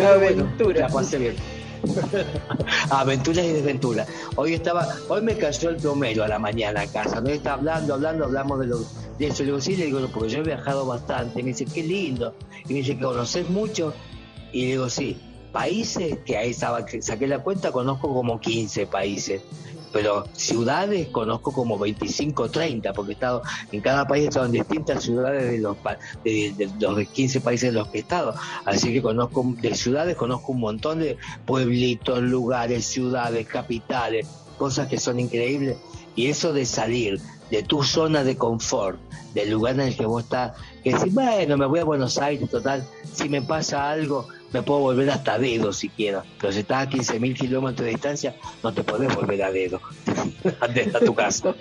aventura. La pasé bien. Aventuras y desventuras. Hoy estaba, hoy me cayó el plomero a la mañana a casa, no está hablando, hablando, hablamos de, lo, de eso. Le digo, sí, le digo, porque yo he viajado bastante. Me dice, qué lindo. Y me dice, conoces mucho. Y le digo, sí, países, que ahí estaba, saqué la cuenta, conozco como 15 países pero ciudades conozco como 25 o 30, porque he estado en cada país he estado en distintas ciudades de los, de, los 15 países en los que he estado. Así que conozco de ciudades, conozco un montón de pueblitos, lugares, ciudades, capitales, cosas que son increíbles. Y eso de salir de tu zona de confort, del lugar en el que vos estás, que decís, bueno, me voy a Buenos Aires, total, si me pasa algo, me puedo volver hasta dedo si quiero. Pero si estás a 15.000 kilómetros de distancia, no te podés volver a dedo a tu casa.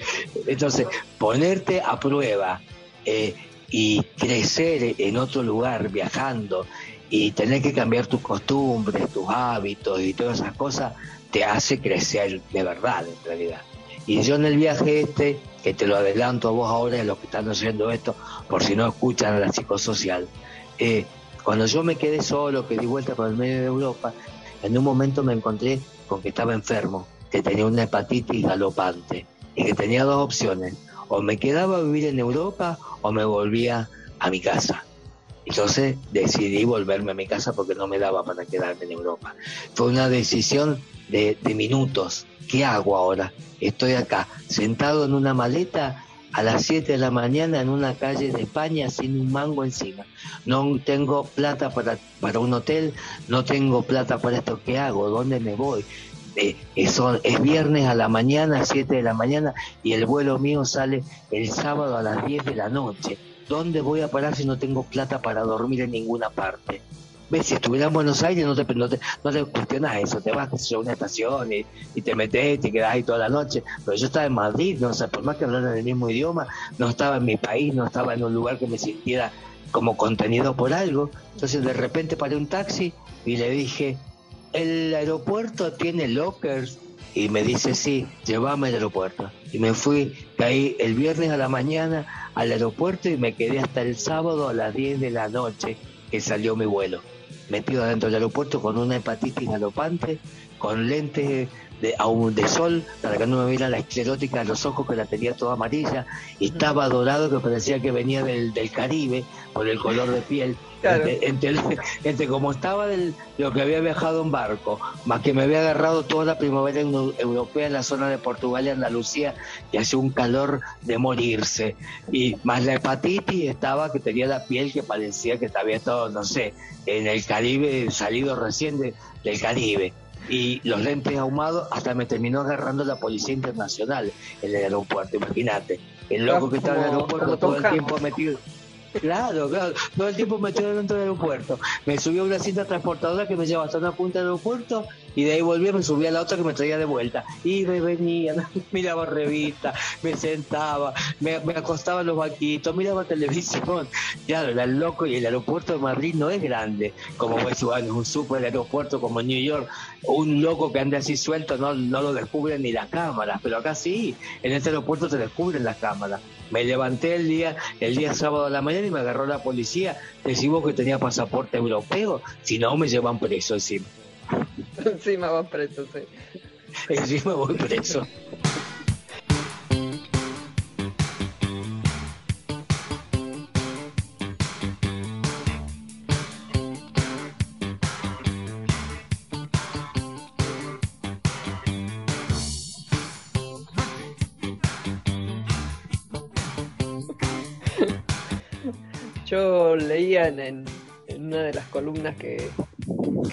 Entonces, ponerte a prueba eh, y crecer en otro lugar viajando y tener que cambiar tus costumbres, tus hábitos y todas esas cosas, te hace crecer de verdad en realidad. Y yo en el viaje este, que te lo adelanto a vos ahora, los que están haciendo esto, por si no escuchan a la psicosocial, eh, cuando yo me quedé solo, que di vuelta por el medio de Europa, en un momento me encontré con que estaba enfermo, que tenía una hepatitis galopante y que tenía dos opciones, o me quedaba a vivir en Europa o me volvía a mi casa. Entonces decidí volverme a mi casa porque no me daba para quedarme en Europa. Fue una decisión de, de minutos. ¿Qué hago ahora? Estoy acá, sentado en una maleta a las 7 de la mañana en una calle de España sin un mango encima. No tengo plata para, para un hotel, no tengo plata para esto. ¿Qué hago? ¿Dónde me voy? Eh, es viernes a la mañana, 7 de la mañana, y el vuelo mío sale el sábado a las 10 de la noche. ¿Dónde voy a parar si no tengo plata para dormir en ninguna parte? Ves, si estuviera en Buenos Aires no te, no te, no cuestionas eso, te vas a una estación y, te metes, te quedas ahí toda la noche, pero yo estaba en Madrid, no sea, por más que hablaran el mismo idioma, no estaba en mi país, no estaba en un lugar que me sintiera como contenido por algo, entonces de repente paré un taxi y le dije, el aeropuerto tiene lockers, y me dice, sí, llévame al aeropuerto. Y me fui, caí el viernes a la mañana al aeropuerto y me quedé hasta el sábado a las 10 de la noche que salió mi vuelo metido adentro del aeropuerto con una hepatitis galopante, con lentes de, aún de sol para que no me viera la esclerótica de los ojos que la tenía toda amarilla. Y estaba dorado que parecía que venía del, del Caribe por el color de piel. Entre, como estaba del, lo que había viajado en barco más que me había agarrado toda la primavera europea en la zona de Portugal y Andalucía y hacía un calor de morirse. Y más la hepatitis estaba que tenía la piel que parecía que había estado no sé en el Caribe salido recién del Caribe y los lentes ahumados hasta me terminó agarrando la policía internacional en el aeropuerto, imagínate. El loco que estaba en el aeropuerto todo el tiempo metido. Claro, claro, todo el tiempo metido dentro del aeropuerto. Me subió a una cinta transportadora que me llevaba hasta una punta del aeropuerto y de ahí volvía, me subía a la otra que me traía de vuelta. Y me venía, miraba revista, me sentaba, me, acostaba en los banquitos, miraba televisión. Claro, era loco y el aeropuerto de Madrid no es grande, como es un super aeropuerto como New York. Un loco que ande así suelto no, no lo descubren ni las cámaras, pero acá sí, en este aeropuerto te descubren las cámaras. Me levanté el día, el día sábado a la mañana y me agarró la policía. Decimos que tenía pasaporte europeo, si no me llevan preso encima. encima van preso, sí. Encima voy preso. En, una de las columnas que,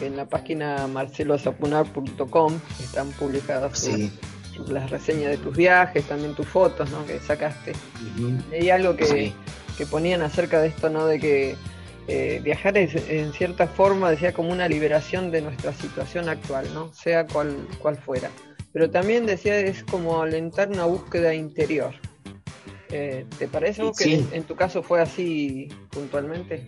en la página marcelosapunar.com están publicadas las reseñas de tus viajes, también tus fotos ¿no? que sacaste. Leí algo que, ponían acerca de esto, ¿no? de que eh, viajar es en cierta forma, decía, como una liberación de nuestra situación actual, ¿no? sea cual, cual fuera. Pero también decía, es como alentar una búsqueda interior. Eh, ¿Te parece que en tu caso fue así puntualmente?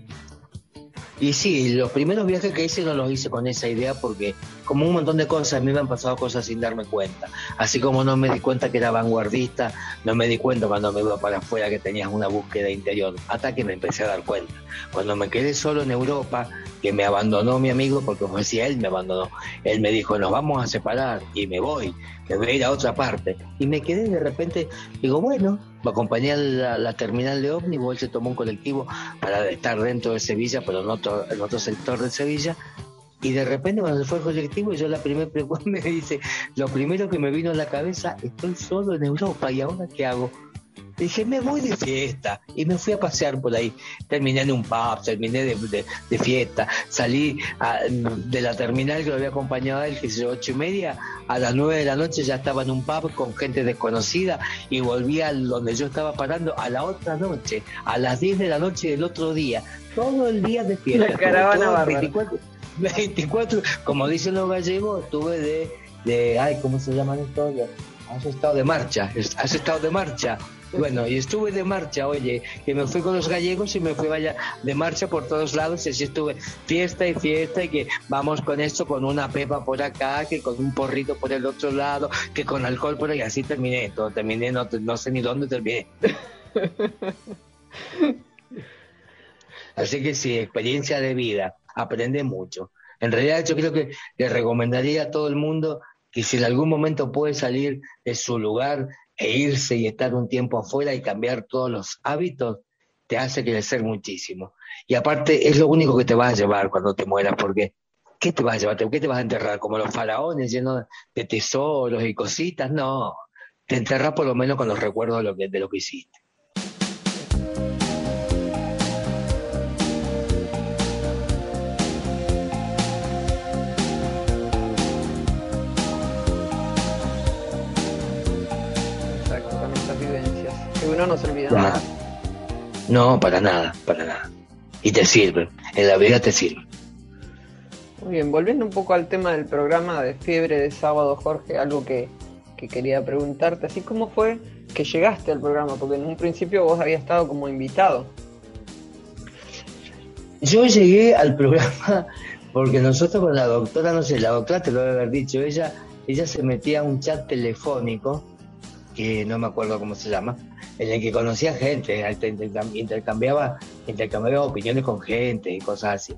Y sí, los primeros viajes que hice no los hice con esa idea porque como un montón de cosas, a mí me han pasado cosas sin darme cuenta. Así como no me di cuenta que era vanguardista, no me di cuenta cuando me iba para afuera que tenías una búsqueda interior, hasta que me empecé a dar cuenta. Cuando me quedé solo en Europa, que me abandonó mi amigo, porque como decía, él me abandonó, él me dijo, nos vamos a separar y me voy, me voy a ir a otra parte. Y me quedé de repente, digo, bueno, me acompañé a la, terminal de ómnibus, él se tomó un colectivo para estar dentro de Sevilla, pero en otro, en otro sector de Sevilla, y de repente cuando se fue el colectivo, yo la primera pregunta me dice, lo primero que me vino a la cabeza, estoy solo en Europa y ahora qué hago. Dije, me voy de fiesta. Y me fui a pasear por ahí. Terminé en un pub, terminé de, fiesta. Salí de la terminal que lo había acompañado a él, que es ocho y media. A las nueve de la noche ya estaba en un pub con gente desconocida y volví a donde yo estaba parando a la otra noche, a las diez de la noche del otro día. Todo el día de fiesta. La caravana 24, como dicen los gallegos, tuve de, de, ay, ¿cómo se llaman estos? Has estado de marcha, has estado de marcha. Bueno, y estuve de marcha, oye, que me fui con los gallegos y me fui vaya de marcha por todos lados y así estuve fiesta y fiesta y que vamos con esto, con una pepa por acá, que con un porrito por el otro lado, que con alcohol por ahí, así terminé, todo terminé, no, no sé ni dónde terminé. Así que sí, experiencia de vida, aprende mucho. En realidad yo creo que le recomendaría a todo el mundo que si en algún momento puede salir de su lugar e irse y estar un tiempo afuera y cambiar todos los hábitos, te hace crecer muchísimo. Y aparte es lo único que te vas a llevar cuando te mueras, porque ¿qué te vas a llevar? ¿Qué te vas a enterrar? ¿Como los faraones llenos de tesoros y cositas? No, te enterras por lo menos con los recuerdos de lo que, de lo que hiciste. Uno no se olvida nada. No, para nada, para nada. Y te sirven, en la vida te sirven. Muy bien, volviendo un poco al tema del programa de Fiebre de Sábado, Jorge, algo que, que quería preguntarte, así cómo fue que llegaste al programa, porque en un principio vos habías estado como invitado. Yo llegué al programa porque nosotros con la doctora, no sé, la doctora te lo debe haber dicho, ella, ella se metía a un chat telefónico, que no me acuerdo cómo se llama, en el que conocía gente, intercambiaba, intercambiaba opiniones con gente y cosas así.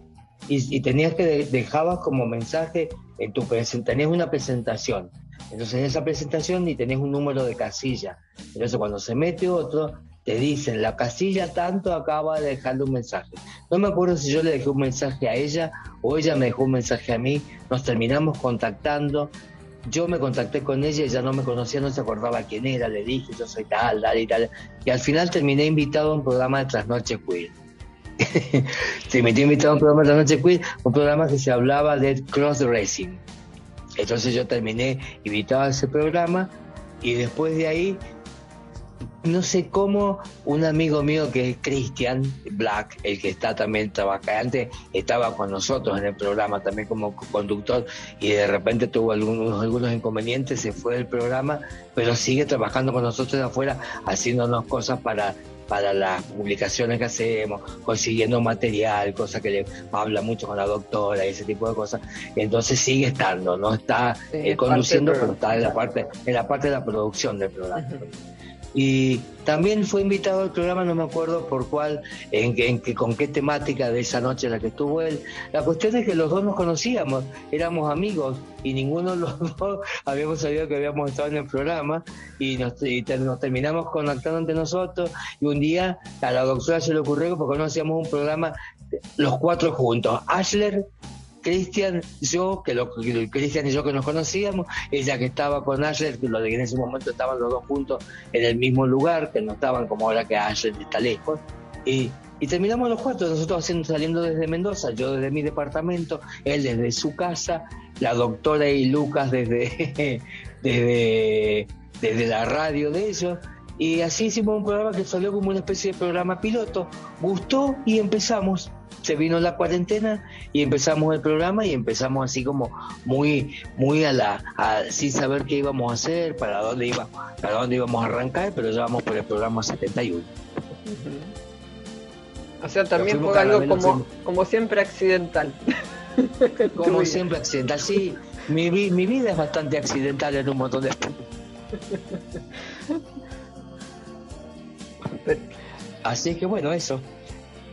Y, y tenías que de- dejabas como mensaje en tu tenías una presentación. Entonces en esa presentación ni tenés un número de casilla. Entonces cuando se mete otro, te dicen la casilla tanto acaba de dejarle un mensaje. No me acuerdo si yo le dejé un mensaje a ella o ella me dejó un mensaje a mí. Nos terminamos contactando. Yo me contacté con ella, ella no me conocía, no se acordaba quién era, le dije yo soy tal, tal y tal. Y al final terminé invitado a un programa de Trasnoche Queer. Metió invitado a un programa de Trasnoche Queer, un programa que se hablaba de crossdressing. Entonces yo terminé invitado a ese programa y después de ahí, no sé cómo, un amigo mío que es Christian Black, el que está también trabajando, estaba con nosotros en el programa también como conductor y de repente tuvo algunos, algunos inconvenientes, se fue del programa, pero sigue trabajando con nosotros de afuera, haciéndonos cosas para para las publicaciones que hacemos, consiguiendo material, cosa que le habla mucho con la doctora y ese tipo de cosas. Entonces sigue estando, no está eh, conduciendo, pero está en la parte, en la parte de la producción del programa. Y también fue invitado al programa, no me acuerdo por cuál, en, en con qué temática de esa noche en la que estuvo él. La cuestión es que los dos nos conocíamos, éramos amigos y ninguno de los dos habíamos sabido que habíamos estado en el programa y nos, y nos terminamos conectando entre nosotros y un día a la doctora se le ocurrió porque no hacíamos un programa los cuatro juntos, Ashler, Cristian, yo, que lo, Cristian y yo que nos conocíamos, ella que estaba con Asher, que lo de que en ese momento estaban los dos juntos en el mismo lugar, que no estaban como ahora que Asher está lejos, y, y terminamos los cuatro, nosotros saliendo desde Mendoza, yo desde mi departamento, él desde su casa, la doctora y Lucas desde, desde, desde la radio de ellos, y así hicimos un programa que salió como una especie de programa piloto, gustó y empezamos. Se vino la cuarentena y empezamos el programa y empezamos así como muy muy a la a- sin saber qué íbamos a hacer, para dónde iba, para dónde íbamos a arrancar, pero ya vamos por el programa 71. O sea, también fue algo como, fuimos. como siempre accidental. Como siempre accidental, sí, mi, mi vida es bastante accidental en un montón de aspectos. Así que bueno, eso.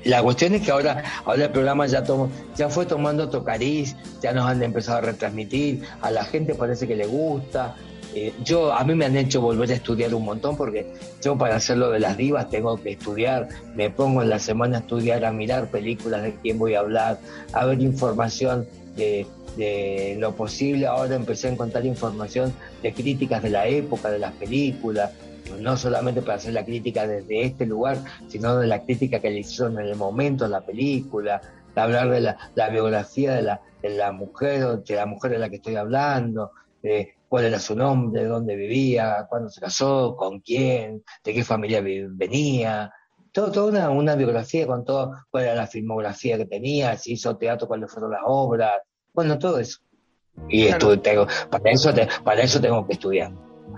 La cuestión es que ahora, ahora el programa ya tomó, ya fue tomando otro cariz, ya nos han empezado a retransmitir, a la gente parece que le gusta. Eh, yo, a mí me han hecho volver a estudiar un montón porque yo para hacer lo de las divas tengo que estudiar, me pongo en la semana a estudiar, a mirar películas de quién voy a hablar, a ver información de, de lo posible. Ahora empecé a encontrar información de críticas de la época, de las películas, no solamente para hacer la crítica desde este lugar, sino de la crítica que le hicieron en el momento de la película, de hablar de la, la biografía de la, de la mujer, de la mujer de la que estoy hablando, de cuál era su nombre, de dónde vivía, cuándo se casó, con quién, de qué familia venía, todo, toda una, una biografía con todo, cuál era la filmografía que tenía, si hizo teatro, cuáles fueron las obras, bueno, todo eso. Y Claro. estu- tengo, para eso te- para eso tengo que estudiar.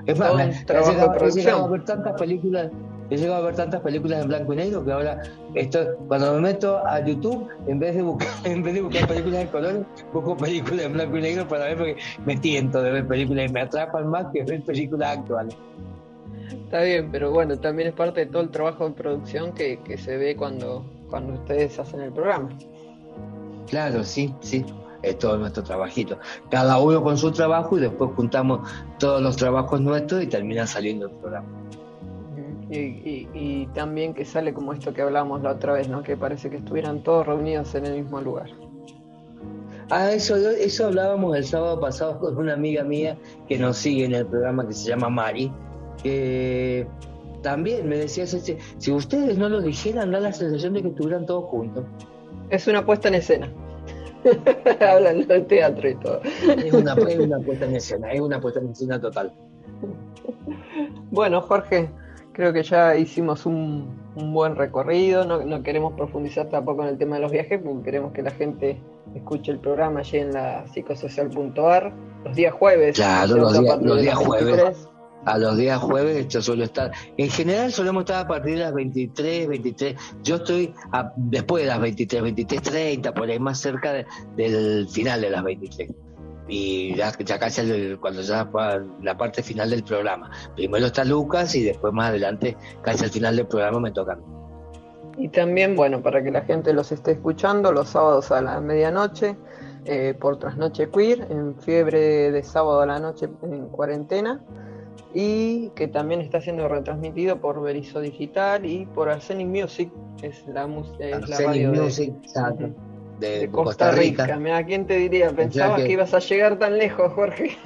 Es más, me- he trabajo de he llegado a ver tantas películas, he llegado a ver tantas películas en blanco y negro que ahora estoy, cuando me meto a YouTube, en vez de buscar, en vez de buscar películas de colores, busco películas en blanco y negro para ver porque me tiento de ver películas y me atrapan más que ver películas actuales. Está bien, pero bueno, también es parte de todo el trabajo de producción que, que se ve cuando, cuando ustedes hacen el programa. Claro, sí, sí. Es todo nuestro trabajito. Cada uno con su trabajo y después juntamos todos los trabajos nuestros y termina saliendo el programa. Y, también que sale como esto que hablábamos la otra vez, ¿no? Que parece que estuvieran todos reunidos en el mismo lugar. Ah, eso, eso hablábamos el sábado pasado con una amiga mía que nos sigue en el programa que se llama Mari, que también me decía, si ustedes no lo dijeran, da la sensación de que estuvieran todos juntos. Es una puesta en escena. Hablando de teatro y todo. Es una, es una puesta en escena, es una puesta en escena total. Bueno, Jorge, Creo que ya hicimos un, buen recorrido, no, queremos profundizar tampoco en el tema de los viajes, porque queremos que la gente escuche el programa allí en la psicosocial.ar los días jueves. Claro, los, días jueves. A los días jueves yo suelo estar. En general solemos estar a partir de las 23, 23. Yo estoy después de las 23, 23, 30, por ahí más cerca del final de las 23 y ya, casi cuando ya la parte final del programa. Primero está Lucas y después más adelante, casi al final del programa me tocan. Y también, bueno, para que la gente los esté escuchando, los sábados a la medianoche, eh, por Trasnoche Queer, en fiebre de sábado a la noche en cuarentena, y que también está siendo retransmitido por Berizo Digital y por Arsenic Music, es la, es la radio Music, de, Costa, Rica. Mira, ¿quién te diría? Pensabas que... ibas a llegar tan lejos, Jorge.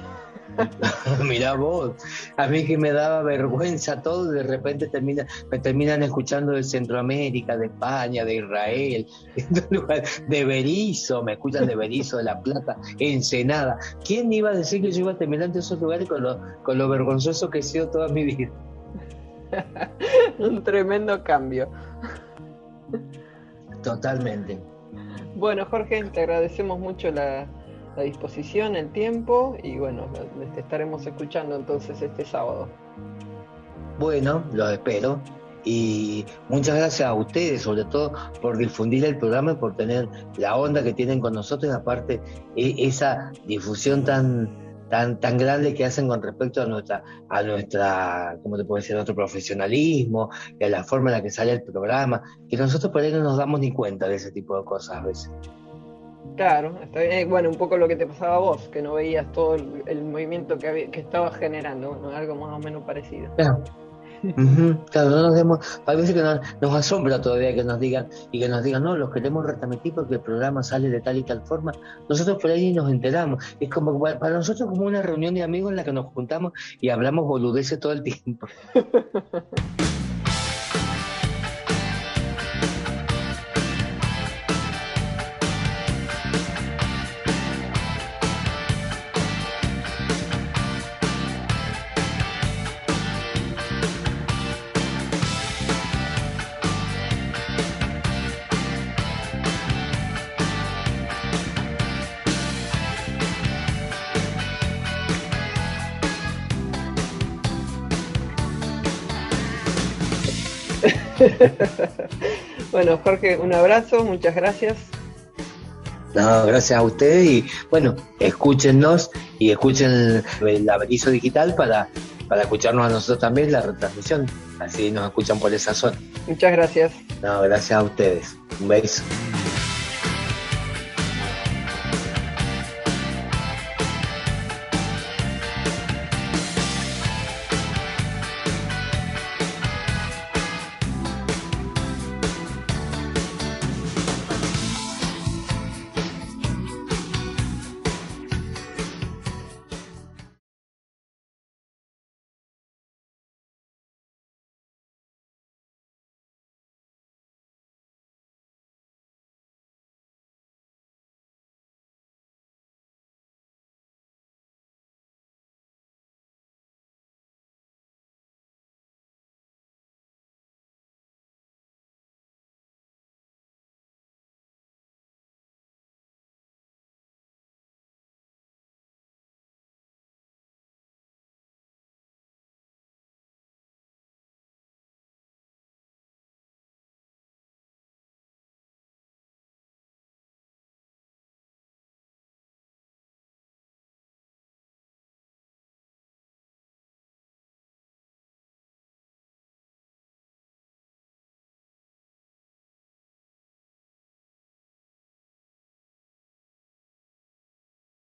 Mirá vos, a mí que me daba vergüenza todo, de repente termina, me terminan escuchando de Centroamérica, de España, de Israel, de Berizo, me escuchan de Berizo, de La Plata, Ensenada. ¿Quién iba a decir que yo iba a terminar en esos lugares con lo, con lo vergonzoso que he sido toda mi vida? Un tremendo cambio. Totalmente. Bueno, Jorge, te agradecemos mucho la, disposición, el tiempo y bueno, te estaremos escuchando entonces este sábado. Bueno, los espero y muchas gracias a ustedes, sobre todo por difundir el programa y por tener la onda que tienen con nosotros, aparte e, esa difusión tan tan, tan grande que hacen con respecto a nuestra, a nuestra, ¿cómo te puedo decir?, nuestro profesionalismo y a la forma en la que sale el programa, que nosotros por ahí no nos damos ni cuenta de ese tipo de cosas a veces. Claro, está bien. bueno, un poco lo que te pasaba a vos, que no veías todo el, movimiento que, había, que estaba generando, algo más o menos parecido. Claro. Claro, no nos demos, a veces que nos, asombra todavía que nos digan y que nos digan, no, los queremos retransmitir porque el programa sale de tal y tal forma. Nosotros por ahí nos enteramos. Es como para nosotros como una reunión de amigos en la que nos juntamos y hablamos boludeces todo el tiempo. bueno, Jorge, un abrazo, muchas gracias. No, gracias a ustedes y bueno, escúchenos y escuchen el aviso digital para, para escucharnos a nosotros también la retransmisión, así nos escuchan por esa zona. Muchas gracias. No, gracias a ustedes. Un beso.